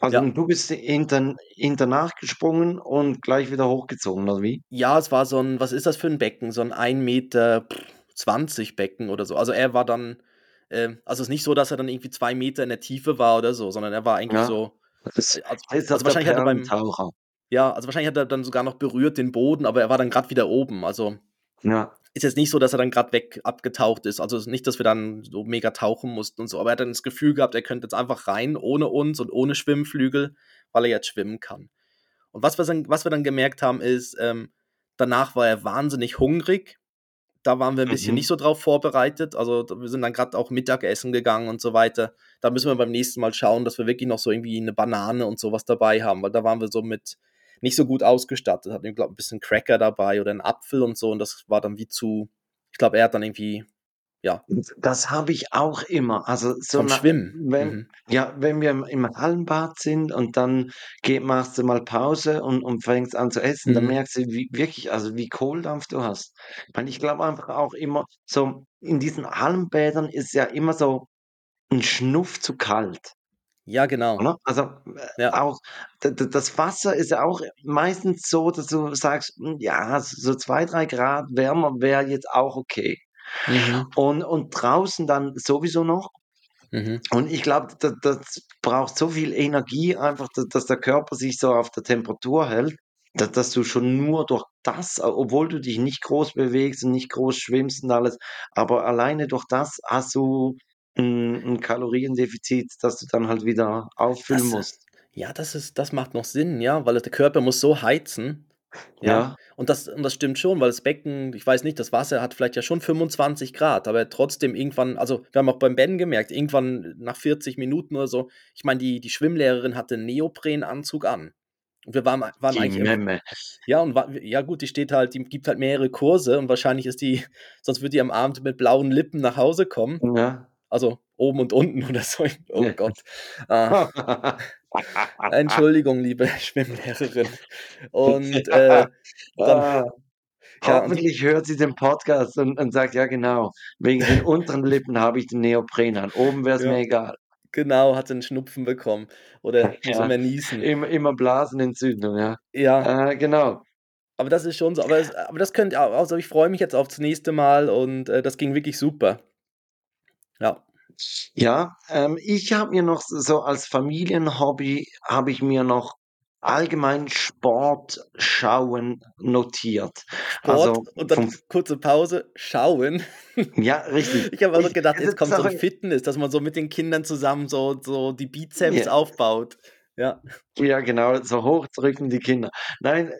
Also ja. du bist hinter, hinter nachgesprungen und gleich wieder hochgezogen, oder wie? Ja, es war so ein, was ist das für ein Becken? So ein 1,20 Meter 20 Becken oder so. Also er war dann, äh, also es ist nicht so, dass er dann irgendwie zwei Meter in der Tiefe war oder so, sondern er war eigentlich ja. so. Das äh, also, also wahrscheinlich hat er beim Taucher. Ja, also wahrscheinlich hat er dann sogar noch berührt den Boden, aber er war dann gerade wieder oben. Also ja. ist jetzt nicht so, dass er dann gerade weg abgetaucht ist. Also nicht, dass wir dann so mega tauchen mussten und so, aber er hat dann das Gefühl gehabt, er könnte jetzt einfach rein ohne uns und ohne Schwimmflügel, weil er jetzt schwimmen kann. Und was wir dann, was wir dann gemerkt haben, ist, ähm, danach war er wahnsinnig hungrig. Da waren wir ein bisschen mhm. nicht so drauf vorbereitet. Also wir sind dann gerade auch Mittagessen gegangen und so weiter. Da müssen wir beim nächsten Mal schauen, dass wir wirklich noch so irgendwie eine Banane und sowas dabei haben, weil da waren wir so mit nicht so gut ausgestattet. Hat, glaube ein bisschen Cracker dabei oder einen Apfel und so. Und das war dann wie zu, ich glaube, er hat dann irgendwie, ja. Das habe ich auch immer. Also so Vom Schwimmen. Wenn, mhm. Ja, wenn wir im, Hallenbad sind und dann geht, machst du mal Pause und, und fängst an zu essen, mhm. dann merkst du wie, wirklich, also wie Kohldampf du hast. Ich, meine, ich glaube einfach auch immer, so in diesen Hallenbädern ist ja immer so ein Schnuff zu kalt. Ja, genau. Also äh, ja. auch das Wasser ist ja auch meistens so, dass du sagst, hm, ja, so zwei, drei Grad wärmer wäre jetzt auch okay. Mhm. Und, und draußen dann sowieso noch. Mhm. Und ich glaube, das, das, braucht so viel Energie, einfach, dass, dass, der Körper sich so auf der Temperatur hält, dass, dass, du schon nur durch das, obwohl du dich nicht groß bewegst und nicht groß schwimmst und alles, aber alleine durch das hast du ein, ein Kaloriendefizit, das du dann halt wieder auffüllen das, musst. Ja, das ist, das macht noch Sinn, ja, weil der Körper muss so heizen. Ja. ja. Und, das, und das stimmt schon, weil das Becken, ich weiß nicht, das Wasser hat vielleicht ja schon 25 Grad, aber trotzdem irgendwann, also wir haben auch beim Ben gemerkt, irgendwann nach 40 Minuten oder so, ich meine, die, die Schwimmlehrerin hatte einen Neoprenanzug an. Und wir waren, waren die eigentlich. Memme. Ja, und war, ja, gut, die steht halt, die gibt halt mehrere Kurse und wahrscheinlich ist die, sonst würde die am Abend mit blauen Lippen nach Hause kommen. Ja. Also oben und unten *laughs* oder so. Oh. Gott. Ah. *laughs* Entschuldigung, liebe *laughs* Schwimmlehrerin. Und *laughs* äh, dann. Ah. Ja, Hoffentlich hört sie den Podcast und, und, sagt, ja genau, wegen den unteren Lippen habe ich den Neopren an, oben wäre es ja. mir egal. Genau, hat einen Schnupfen bekommen oder *laughs* ja. mehr niesen. Immer, immer Blasenentzündung, ja. Ja. Äh, genau. Aber das ist schon so. Aber, es, aber das könnte, also ich freue mich jetzt aufs nächste Mal und äh, das ging wirklich super. Ja. Ja, ähm, ich habe mir noch so als Familienhobby habe ich mir noch allgemein Sport schauen notiert. Sport also und dann kurze Pause, schauen. *laughs* Ja, richtig. Ich habe also gedacht, jetzt kommt so ein Fitness, dass man so mit den Kindern zusammen so, so die Bizeps ja. aufbaut. Ja. Ja, genau, so hochdrücken die Kinder. Nein,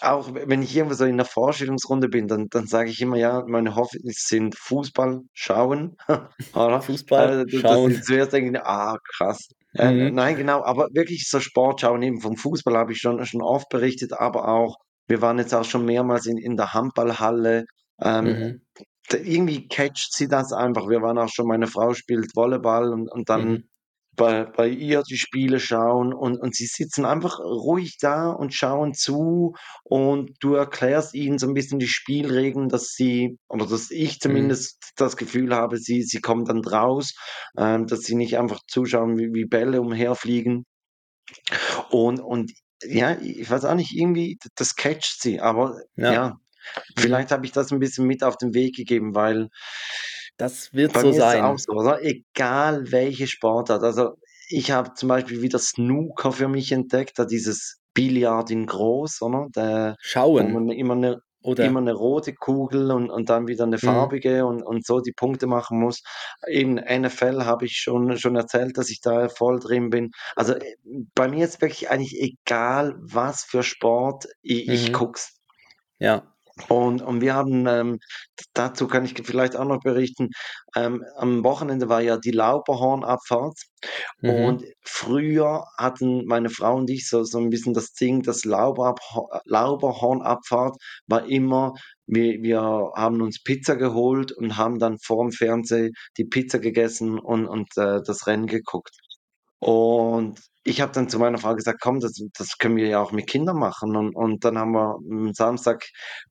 auch wenn ich irgendwo so in einer Vorstellungsrunde bin, dann, dann sage ich immer, ja, meine Hobbys sind Fußball schauen. *laughs* Fußball also, schauen. Das, zuerst denke ich, ah, krass. Äh, mhm. Äh, nein, genau, aber wirklich so Sport schauen, eben vom Fußball habe ich schon, schon oft berichtet, aber auch, wir waren jetzt auch schon mehrmals in, in der Handballhalle. Ähm, mhm. Irgendwie catcht sie das einfach. Wir waren auch schon, meine Frau spielt Volleyball und, und dann mhm bei, bei ihr die Spiele schauen und, und sie sitzen einfach ruhig da und schauen zu und du erklärst ihnen so ein bisschen die Spielregeln, dass sie, oder dass ich Mhm. zumindest das Gefühl habe, sie, sie kommen dann raus, ähm, dass sie nicht einfach zuschauen, wie, wie Bälle umherfliegen. Und, und ja, ich weiß auch nicht, irgendwie, das catcht sie, aber Ja. ja, Mhm. vielleicht habe ich das ein bisschen mit auf den Weg gegeben, weil Das wird bei so mir ist sein. auch so, oder? Egal welche Sportart. Also ich habe zum Beispiel wieder Snooker für mich entdeckt, da dieses Billard in groß, oder? Der, wo Schauen man immer eine, oder immer eine rote Kugel und, und dann wieder eine Mhm. farbige und, und so die Punkte machen muss. In NFL habe ich schon, schon erzählt, dass ich da voll drin bin. Also äh, bei mir ist wirklich eigentlich egal, was für Sport, ich, ich Mhm. guck's. Ja. Und, und wir haben, ähm, dazu kann ich vielleicht auch noch berichten, ähm, am Wochenende war ja die Lauberhornabfahrt Mhm. und früher hatten meine Frau und ich so, so ein bisschen das Ding, das Lauberab Lauberhornabfahrt war immer, wir, wir haben uns Pizza geholt und haben dann vorm Fernsehen die Pizza gegessen und, und äh, das Rennen geguckt. Und ich habe dann zu meiner Frau gesagt, komm, das, das können wir ja auch mit Kindern machen. Und, und dann haben wir am Samstag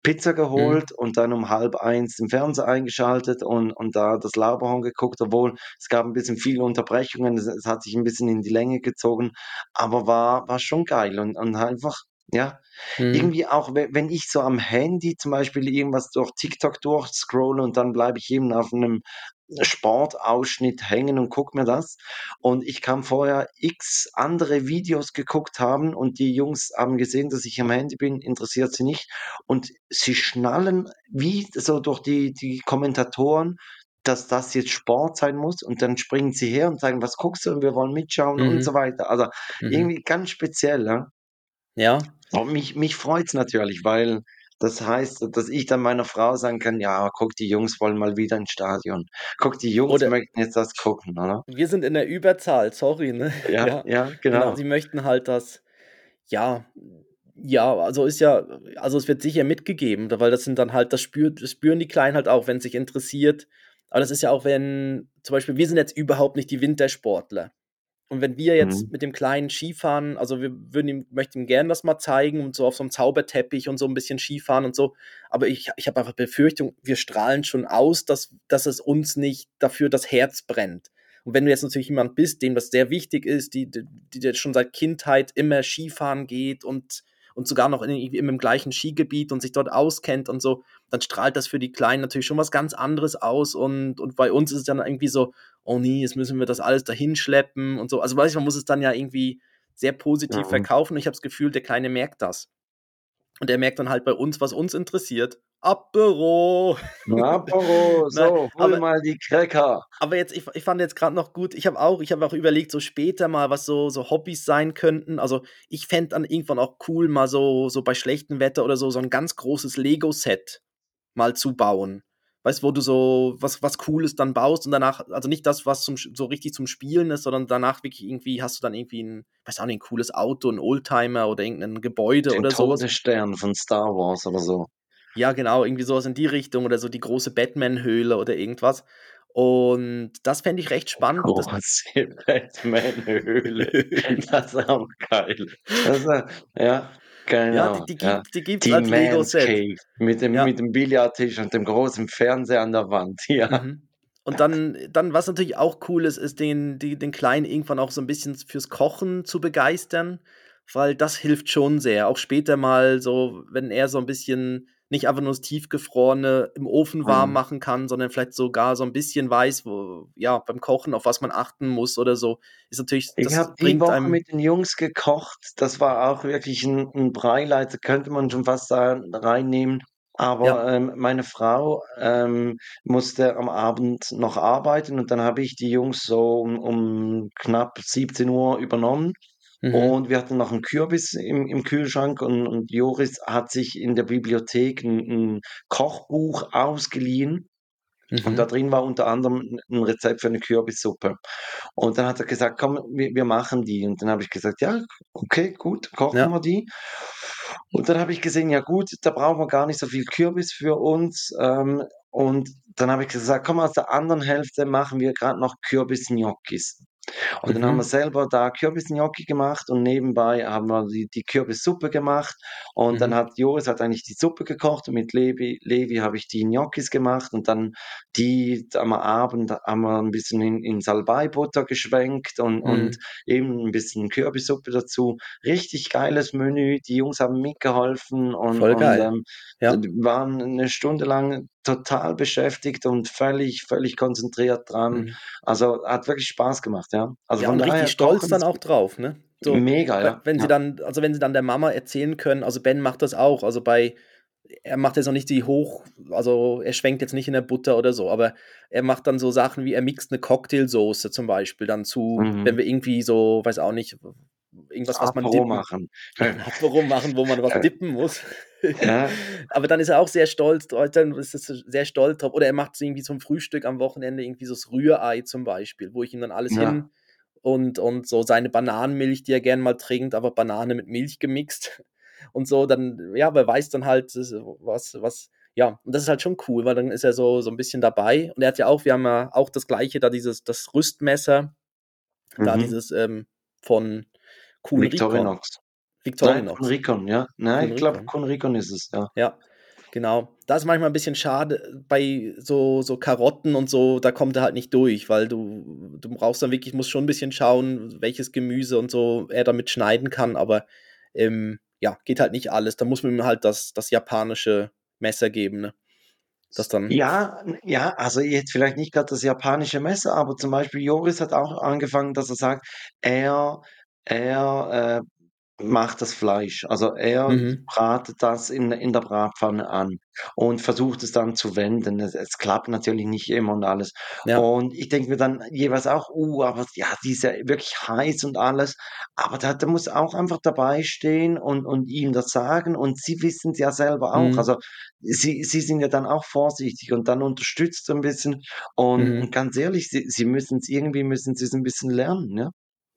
Pizza Mhm. geholt und dann um halb eins den Fernseher eingeschaltet und, und da das Lauberhorn geguckt, obwohl es gab ein bisschen viele Unterbrechungen, es, es hat sich ein bisschen in die Länge gezogen, aber war, war schon geil und, und einfach, ja, Mhm. irgendwie auch, we- wenn ich so am Handy zum Beispiel irgendwas durch TikTok durchscrolle und dann bleibe ich eben auf einem Sportausschnitt hängen und gucke mir das. Und ich kann vorher x andere Videos geguckt haben und die Jungs haben gesehen, dass ich am Handy bin, interessiert sie nicht. Und sie schnallen wie so durch die, die Kommentatoren, dass das jetzt Sport sein muss und dann springen sie her und sagen, was guckst du und wir wollen mitschauen und so Mhm. weiter. Also Mhm. irgendwie ganz speziell, ja. Ja. Aber mich, mich freut's natürlich, weil das heißt, dass ich dann meiner Frau sagen kann, ja, guck, die Jungs wollen mal wieder ins Stadion. Guck, die Jungs Oder möchten jetzt das gucken, oder? wir sind in der Überzahl, sorry, ne? *laughs* Ja, Ja. ja, Genau, genau. sie möchten halt das ja, ja, also ist ja also es wird sicher mitgegeben, weil das sind dann halt das spürt das spüren die Kleinen halt auch, wenn's sich interessiert. Aber das ist ja auch, wenn zum Beispiel wir sind jetzt überhaupt nicht die Wintersportler. Und wenn wir jetzt Mhm. mit dem Kleinen Skifahren also wir würden ihm möchten ihm gern das mal zeigen und so auf so 'm Zauberteppich und so 'n bisschen Skifahren und so. Aber ich ich habe einfach Befürchtung, wir strahlen schon aus, dass dass es uns nicht dafür das Herz brennt. Und wenn du jetzt natürlich jemand bist, dem das sehr wichtig ist, die die jetzt schon seit Kindheit immer Skifahren geht und und sogar noch in immer im gleichen Skigebiet und sich dort auskennt und so, dann strahlt das für die Kleinen natürlich schon was ganz anderes aus. Und und bei uns ist es dann irgendwie so: „Oh ne, jetzt müssen wir das alles dahin schleppen“ und so. Also, weißt du, man muss es dann ja irgendwie sehr positiv Mhm. verkaufen und ich habe das Gefühl, der Kleine merkt das. Und er merkt dann halt bei uns, was uns interessiert. Apero. Apero, *laughs* so, hol aber mal die Cracker. aber jetzt ich ich fand jetzt grad noch gut ich habe auch ich habe auch überlegt, so später mal, was so so Hobbys sein könnten. Also, ich fände dann irgendwann auch cool, mal so so bei schlechtem Wetter oder so so 'n ganz großes Lego-Set mal zu bauen. Weißt du, wo du so was was Cooles dann baust und danach also nicht das, was zum so richtig zum Spielen ist, sondern danach wirklich irgendwie hast du dann irgendwie 'n weiß auch nicht, 'n cooles Auto, 'n Oldtimer oder irgend 'nen Gebäude Den oder so was. Todesstern von Star Wars oder so. Ja, genau, irgendwie so was in die Richtung oder so die große Batman-Höhle oder irgendwas. Und das fände ich recht spannend. Das *laughs* Große Batman-Höhle. *laughs* Das ist auch geil. Das ist, ja, Ja, genau, die die ja. gibt die gibt's Die als Lego-Set. Mit dem Ja. mit dem Billardtisch und dem großen Fernseher an der Wand, *laughs* ja. Mhm. Und dann dann was natürlich auch cool ist, ist den die den Kleinen irgendwann auch so 'n bisschen fürs Kochen zu begeistern, weil das hilft schon sehr. Auch später mal so, wenn er so 'n bisschen nicht einfach nur das Tiefgefrorene im Ofen warm Mhm. machen kann, sondern vielleicht sogar so 'n bisschen weiß, wo ja, beim Kochen, auf was man achten muss oder so, ist natürlich Ich habe die Woche mit den Jungs gekocht. Das war auch wirklich 'n 'n Breileiter, könnte man schon fast da reinnehmen. Aber, Ja. ähm, meine Frau, ähm, musste am Abend noch arbeiten und dann habe ich die Jungs so um um knapp 17:00 übernommen. Mhm. Und wir hatten noch 'n Kürbis im im Kühlschrank und und Joris hat sich in der Bibliothek 'n 'n Kochbuch ausgeliehen. Und da Mhm. drin war unter anderem 'n 'n Rezept für 'ne Kürbissuppe. Und dann hat er gesagt: „Komm, wir wir machen die.“ Und dann habe ich gesagt: „Ja, okay, gut, kochen Ja. wir die.“ Und dann habe ich gesehen, ja gut, da brauchen wir gar nicht so viel Kürbis für uns. Ähm, und dann habe ich gesagt: „Komm, aus der anderen Hälfte machen wir grad noch Kürbis-Gnocchis.“ Und dann haben wir selber da Kürbisgnocchi gemacht und nebenbei haben wir die, die Kürbissuppe gemacht. Und dann Mhm. hat Joris hat eigentlich die Suppe gekocht und mit Levi, Levi habe ich die Gnocchis gemacht und dann die am Abend haben wir ein bisschen in, in Salbei-Butter geschwenkt und, und Mhm. eben ein bisschen Kürbissuppe dazu. Richtig geiles Menü. Die Jungs haben mitgeholfen und, und ähm, Ja. waren eine Stunde lang total beschäftigt und völlig, völlig konzentriert dran. Mhm. Also hat wirklich Spaß gemacht, ja. Also Ja, von und daher richtig stolz dann auch drauf, ne? So, mega, ja. wenn sie ja. dann also, wenn sie dann der Mama erzählen können also, Ben macht das auch, also, bei er macht jetzt noch nicht die hoch also, er schwenkt jetzt nicht in der Butter oder so, aber er macht dann so Sachen wie er mixt 'ne Cocktailsoße zum Beispiel dann zu wenn Mhm. wir irgendwie so, weiß auch nicht, irgendwas, was man dippen machen. *laughs* Apero machen, wo man was Äh, dippen muss. ja. *laughs* Aber dann ist er auch sehr stolz drauf dann ist er sehr stolz drauf. Oder er macht irgendwie zum Frühstück am Wochenende irgendwie so das Rührei zum Beispiel, wo ich ihm dann alles Ja. hin und und so seine Bananenmilch, die er gern mal trinkt, aber Banane mit Milch gemixt und so. Dann ja, aber er weiß dann halt, das was was ja, und das ist halt schon cool, weil dann ist er so so 'n bisschen dabei. Und er hat ja auch wir haben ja auch das Gleiche da dieses das Rüstmesser, da Mhm. dieses, ähm, von Kuhn-Rikon. Victorinox. Nein, Victorinox. Kuhn-Rikon, ja. Nein, ich glaube, Kuhn-Rikon. Kuhn-Rikon ist es, ja. Ja, genau. Das ist manchmal 'n bisschen schade bei so so Karotten und so, da kommt er halt nicht durch, weil du du brauchst dann wirklich musst schon 'n bisschen schauen, welches Gemüse und so er damit schneiden kann, aber, ähm, ja, geht halt nicht alles. Da muss man ihm halt das das japanische Messer geben, ne? Das dann Ja, ja, also jetzt vielleicht nicht grad das japanische Messer, aber zum Beispiel Joris hat auch angefangen, dass er sagt, er er, äh, macht das Fleisch. Also, er Mhm. bratet das in in der Bratpfanne an und versucht es dann zu wenden. Es es klappt natürlich nicht immer und alles. Ja. Und ich denke mir dann jeweils auch: „Uh, aber ja, die ist ja wirklich heiß und alles.“ Aber da da muss auch einfach dabei stehen und und ihm das sagen und sie wissen's ja selber auch. Mhm. Also, sie sie sind ja dann auch vorsichtig und dann unterstützt er 'n bisschen und Mhm. ganz ehrlich, sie sie müssen's irgendwie müssen sie's 'n bisschen lernen, ja?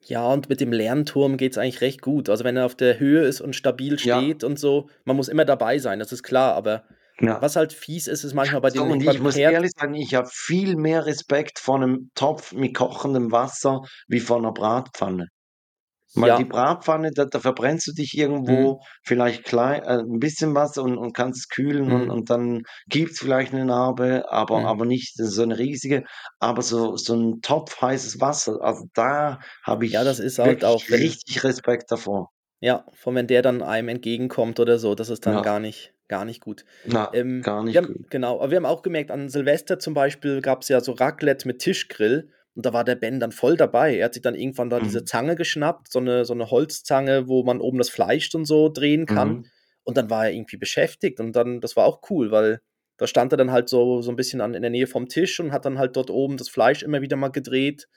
Ja, und mit dem Lernturm geht's eigentlich recht gut. Also, wenn er auf der Höhe ist und stabil Ja. steht und so man muss immer dabei sein, das ist klar, aber Ja. was halt fies ist, ist manchmal bei So, den und ich muss Herd ehrlich sagen, ich habe viel mehr Respekt vor 'nem Topf mit kochendem Wasser wie vor 'ner Bratpfanne. Weil die Ja. Bratpfanne, da da verbrennst du dich Mhm. irgendwo vielleicht klei äh, 'n bisschen was und und kannst es kühlen und Mhm. und dann gibt's vielleicht 'ne Narbe, aber Mhm. aber nicht so 'ne riesige. Aber so so 'n Topf heißes Wasser, also, da habe Ja, das ich ist halt auch, richtig Respekt davor. Ja, von wenn der dann einem entgegenkommt oder so, das ist dann Ja. gar nicht gar nicht gut. Na, Ähm, gar wir nicht haben gut. genau, aber wir haben auch gemerkt, an Silvester zum Beispiel gab's ja so Raclette mit Tischgrill und da war der Ben dann voll dabei. Er hat sich dann irgendwann da diese Mhm. Zange geschnappt, so 'ne so 'ne Holzzange, wo man oben das Fleisch und so drehen kann. Mhm. Und dann war er irgendwie beschäftigt und dann das war auch cool, weil da stand er dann halt so so 'n bisschen an in der Nähe vom Tisch und hat dann halt dort oben das Fleisch immer wieder mal gedreht,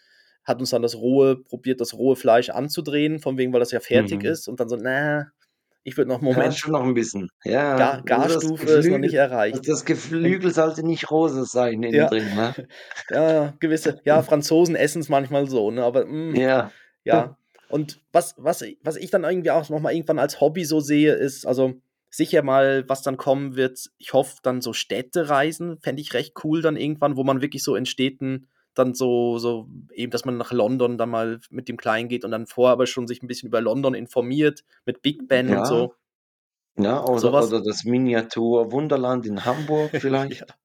hat uns dann das rohe probiert, das rohe Fleisch anzudrehen, von wegen, weil das ja fertig Mhm. ist und dann so: „Na, ich würde noch 'n Ja, Moment“ schon noch 'n bisschen. Ja, Gar Garstufe ist noch nicht erreicht. das Geflügel sollte nicht rosa sein innen Ja. drin, ne? Ja, *laughs* ja, gewisse ja, Franzosen essen's manchmal so, ne, aber, hm, Ja. ja. Und was was was ich dann irgendwie auch noch mal irgendwann als Hobby so sehe, ist also, sicher mal, was dann kommen wird ich hoffe, dann so Städtereisen fände ich recht cool dann irgendwann, wo man wirklich so in Städten dann so so eben, dass man nach London dann mal mit dem Kleinen geht und dann vorher aber schon sich 'n bisschen über London informiert mit Big Ben und Ja. so. Ja, oder was. oder das Miniatur Wunderland in Hamburg *laughs* Ja. vielleicht.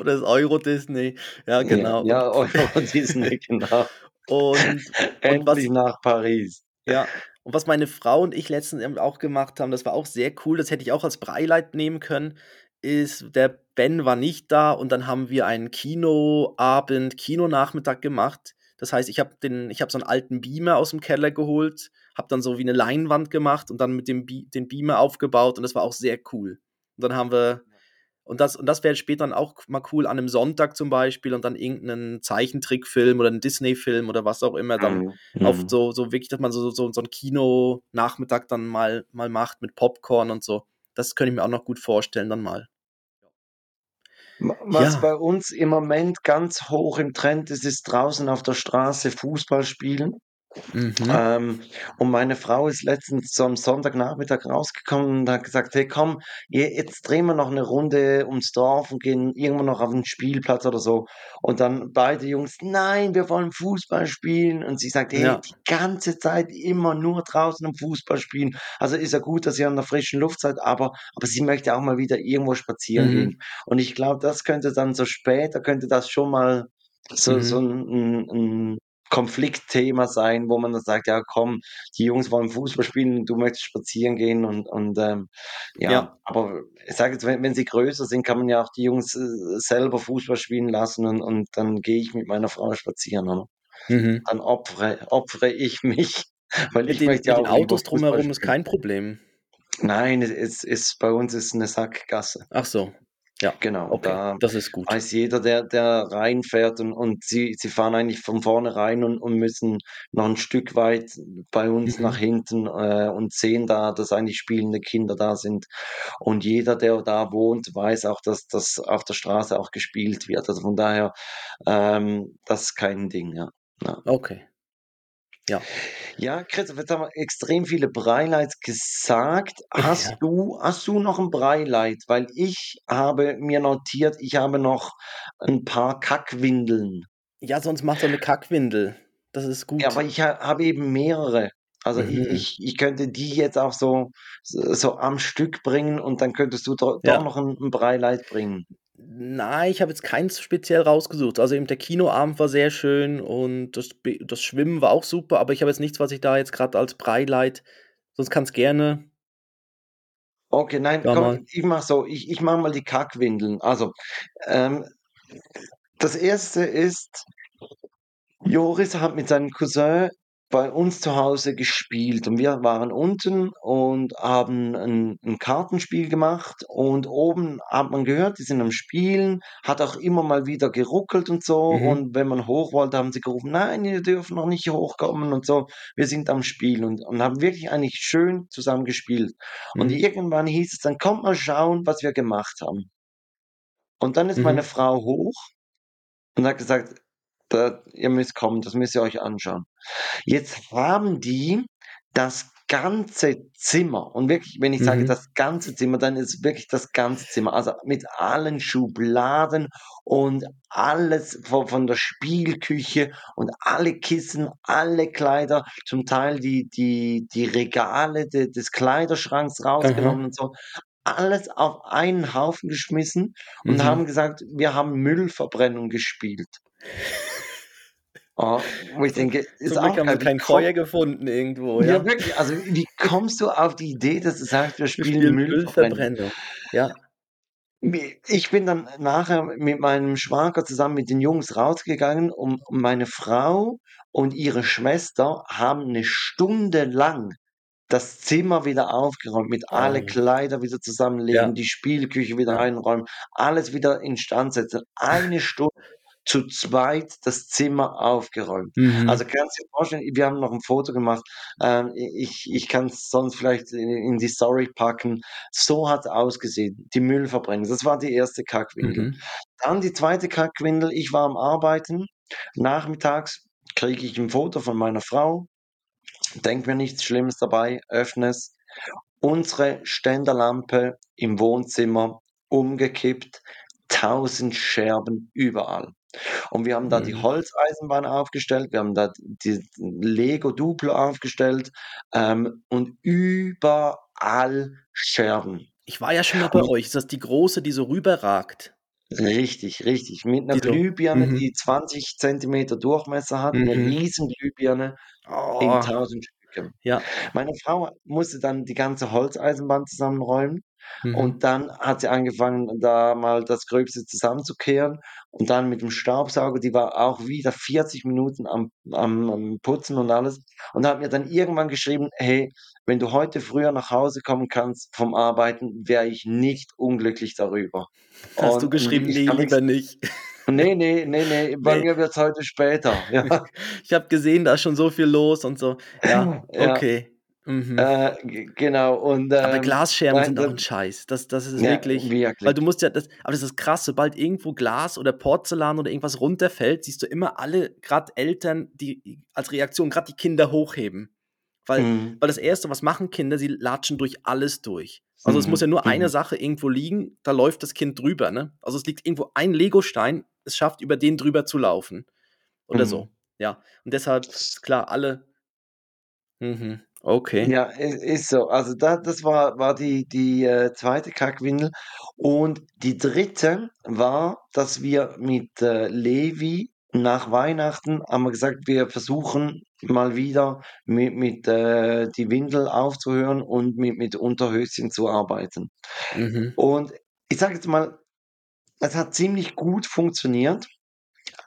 Oder das Euro-Disney. Ja, Ja, genau. Und ja, Euro-Disney, *laughs* genau. und *laughs* und Endlich was nach Paris. Ja, und was meine Frau und ich letztens auch gemacht haben, das war auch sehr cool, das hätte ich auch als Beileid nehmen können, ist, der Ben war nicht da und dann haben wir einen Kinoabend, Kinonachmittag gemacht. Das heißt, ich habe habe so 'n alten Beamer aus'm Keller geholt, habe dann so wie 'ne Leinwand gemacht und dann mit dem Be den Beamer aufgebaut und das war auch sehr cool. Und dann haben wir und das und das wäre später dann auch mal cool an 'nem Sonntag zum Beispiel und dann irgend 'nen Zeichentrickfilm oder 'n Disney-Film oder was auch immer dann Mhm, auf so so wirklich, dass man so so so 'n Kinonachmittag dann mal mal macht mit Popcorn und so. Das könnte ich mir auch noch gut vorstellen dann mal. Was Ja. bei uns im Moment ganz hoch im Trend ist, ist draußen auf der Straße Fußball spielen. Mhm. Ähm, und meine Frau ist letztens so am Sonntagnachmittag rausgekommen und hat gesagt, hey komm, jetzt drehen wir noch eine Runde ums Dorf und gehen irgendwo noch auf den Spielplatz oder so. Und dann beide Jungs, nein, wir wollen Fußball spielen. Und sie sagt, hey, ja. die ganze Zeit immer nur draußen am Fußball spielen. Also ist ja gut, dass ihr an der frischen Luft seid, aber, aber sie möchte auch mal wieder irgendwo spazieren mhm. gehen. Und ich glaube, das könnte dann so später, könnte das schon mal so, mhm. so ein, ein, Konfliktthema sein, wo man dann sagt, ja komm, die Jungs wollen Fußball spielen, du möchtest spazieren gehen und, und ähm, ja, ja, aber ich sage jetzt, wenn, wenn sie größer sind, kann man ja auch die Jungs äh, selber Fußball spielen lassen und, und dann gehe ich mit meiner Frau spazieren. Oder? Mhm. Dann opfere, opfere ich mich, *laughs* weil mit ich den, möchte ja auch Autos drumherum ist kein Problem. Nein, es ist bei uns ist eine Sackgasse. Ach so, ja, Genau, okay, da das ist gut. weiß jeder, der, der reinfährt und, und sie, sie fahren eigentlich von vorne rein und, und müssen noch ein Stück weit bei uns nach mhm. hinten äh, und sehen da, dass eigentlich spielende Kinder da sind. Und jeder, der da wohnt, weiß auch, dass das auf der Straße auch gespielt wird. Also von daher, ähm, das ist kein Ding, ja. Ja. Okay. Ja. Ja, Christoph, jetzt haben wir extrem viele Breileits gesagt. Hast Ja. du, hast du noch ein Breileit? Weil ich habe mir notiert, ich habe noch ein paar Kackwindeln. Ja, sonst macht er eine Kackwindel. Das ist Ja, aber ich ha habe eben mehrere. Also ich, Mhm. ich, ich könnte die jetzt auch so, so am Stück bringen und dann könntest du doch Ja. noch ein, ein Breileit bringen. Nein, ich habe jetzt keins speziell rausgesucht. Also eben der Kinoabend war sehr schön und das, das Schwimmen war auch super, aber ich habe jetzt nichts, was ich da jetzt gerade als Breileit. Sonst kann es gerne. Okay, nein, komm, ich mach so, ich, ich mache mal die Kackwindeln. Also, ähm, das erste ist, Joris hat mit seinem Cousin bei uns zu Hause gespielt und wir waren unten und haben ein 'n Kartenspiel gemacht und oben hat man gehört, die sind am Spielen, hat auch immer mal wieder geruckelt und so Mhm. und wenn man hoch wollte, haben sie gerufen: „Nein, ihr dürft noch nicht hochkommen“ und so. Wir sind am Spielen und und haben wirklich eigentlich schön zusammen gespielt. Und Mhm. irgendwann hieß es dann: „Kommt mal schauen, was wir gemacht haben.“ Und dann ist meine mhm. Frau hoch und hat gesagt: „Da ihr müsst kommen, das müsst ihr euch anschauen.“ Jetzt haben die das ganze Zimmer und wirklich, wenn ich sage mhm. das ganze Zimmer, dann ist wirklich das ganze Zimmer, also mit allen Schubladen und alles von, von der Spielküche und alle Kissen, alle Kleider, zum Teil die, die, die Regale de, des Kleiderschranks rausgenommen Aha. und so. Alles auf einen Haufen geschmissen und mhm. haben gesagt, wir haben Müllverbrennung gespielt. Oh, wo ich denke, ist Zum Glück auch haben wir kein Feuer gefunden irgendwo. Ja. ja. wirklich. Also, wie kommst du auf die Idee, dass du sagst, wir spielen, spielen Müllverbrennung? Ja. Ich bin dann nachher mit meinem Schwager zusammen mit den Jungs rausgegangen und meine Frau und ihre Schwester haben eine Stunde lang das Zimmer wieder aufgeräumt, mit alle oh. Kleider wieder zusammenlegen, ja. die Spielküche wieder einräumen, alles wieder instand setzen. Eine Stunde zu zweit das Zimmer aufgeräumt. Mhm. Also kannst du dir vorstellen, wir haben noch ein Foto gemacht. Ähm, ich ich kann es sonst vielleicht in, in, die Story packen. So hat es ausgesehen, die Müllverbrennung. Das war die erste Kackwindel. Mhm. Dann die zweite Kackwindel. Ich war am Arbeiten. Nachmittags kriege ich ein Foto von meiner Frau. Denk mir nichts Schlimmes dabei, öffne es. Unsere Ständerlampe im Wohnzimmer umgekippt, tausend Scherben überall. Und wir haben da die mhm. Holzeisenbahn aufgestellt, wir haben da die Lego Duplo aufgestellt ähm, und überall Scherben. Ich war ja schon mal bei euch. Ist das die große, die so rüberragt? Richtig, richtig. Mit einer Die Glühbirne, mhm. die 20 Zentimeter Durchmesser hat, Mhm. riesen Glühbirne in Oh. 1000 Stücken. Ja. Meine Frau musste dann die ganze Holzeisenbahn zusammenräumen Mhm. Und dann hat sie angefangen, da mal das Gröbste zusammenzukehren. Und dann mit dem Staubsauger, die war auch wieder 40 Minuten am, am, am Putzen und alles. Und hat mir dann irgendwann geschrieben, hey, wenn du heute früher nach Hause kommen kannst vom Arbeiten, wäre ich nicht unglücklich darüber. Hast und, du geschrieben, nee, lieber nicht. Nee, nee, nee, nee, *laughs* bei nee. mir wird es heute später. Ja. *laughs* Ich habe gesehen, da ist schon so viel los und so. Ja, okay. Mhm. Äh, genau, und, Aber ähm, Glasscherben nein, sind auch ein Scheiß. Das das ist Ja, wirklich weil wirklich. du musst ja das aber das ist krass, sobald irgendwo Glas oder Porzellan oder irgendwas runterfällt, siehst du immer alle, grad Eltern, die als Reaktion grad die Kinder hochheben. Weil Mhm. weil das Erste, was machen Kinder? Sie latschen durch alles durch. Also, es muss ja Mhm, nur eine mhm. Sache irgendwo liegen, da läuft das Kind drüber, ne? Also, es liegt irgendwo ein Legostein, es schafft, über den drüber zu laufen oder so. Mhm. Ja, und deshalb klar, alle Mhm, okay. Ja, i ist so. Also, da das war war die die, äh, 2. Kackwindel. Und die 3. war, dass wir mit, äh, Levi nach Weihnachten haben wir gesagt, wir versuchen mal wieder mi mit, äh, die Windel aufzuhören und mit mit Unterhöschen zu arbeiten. Mhm. Und ich sage jetzt mal, es hat ziemlich gut funktioniert.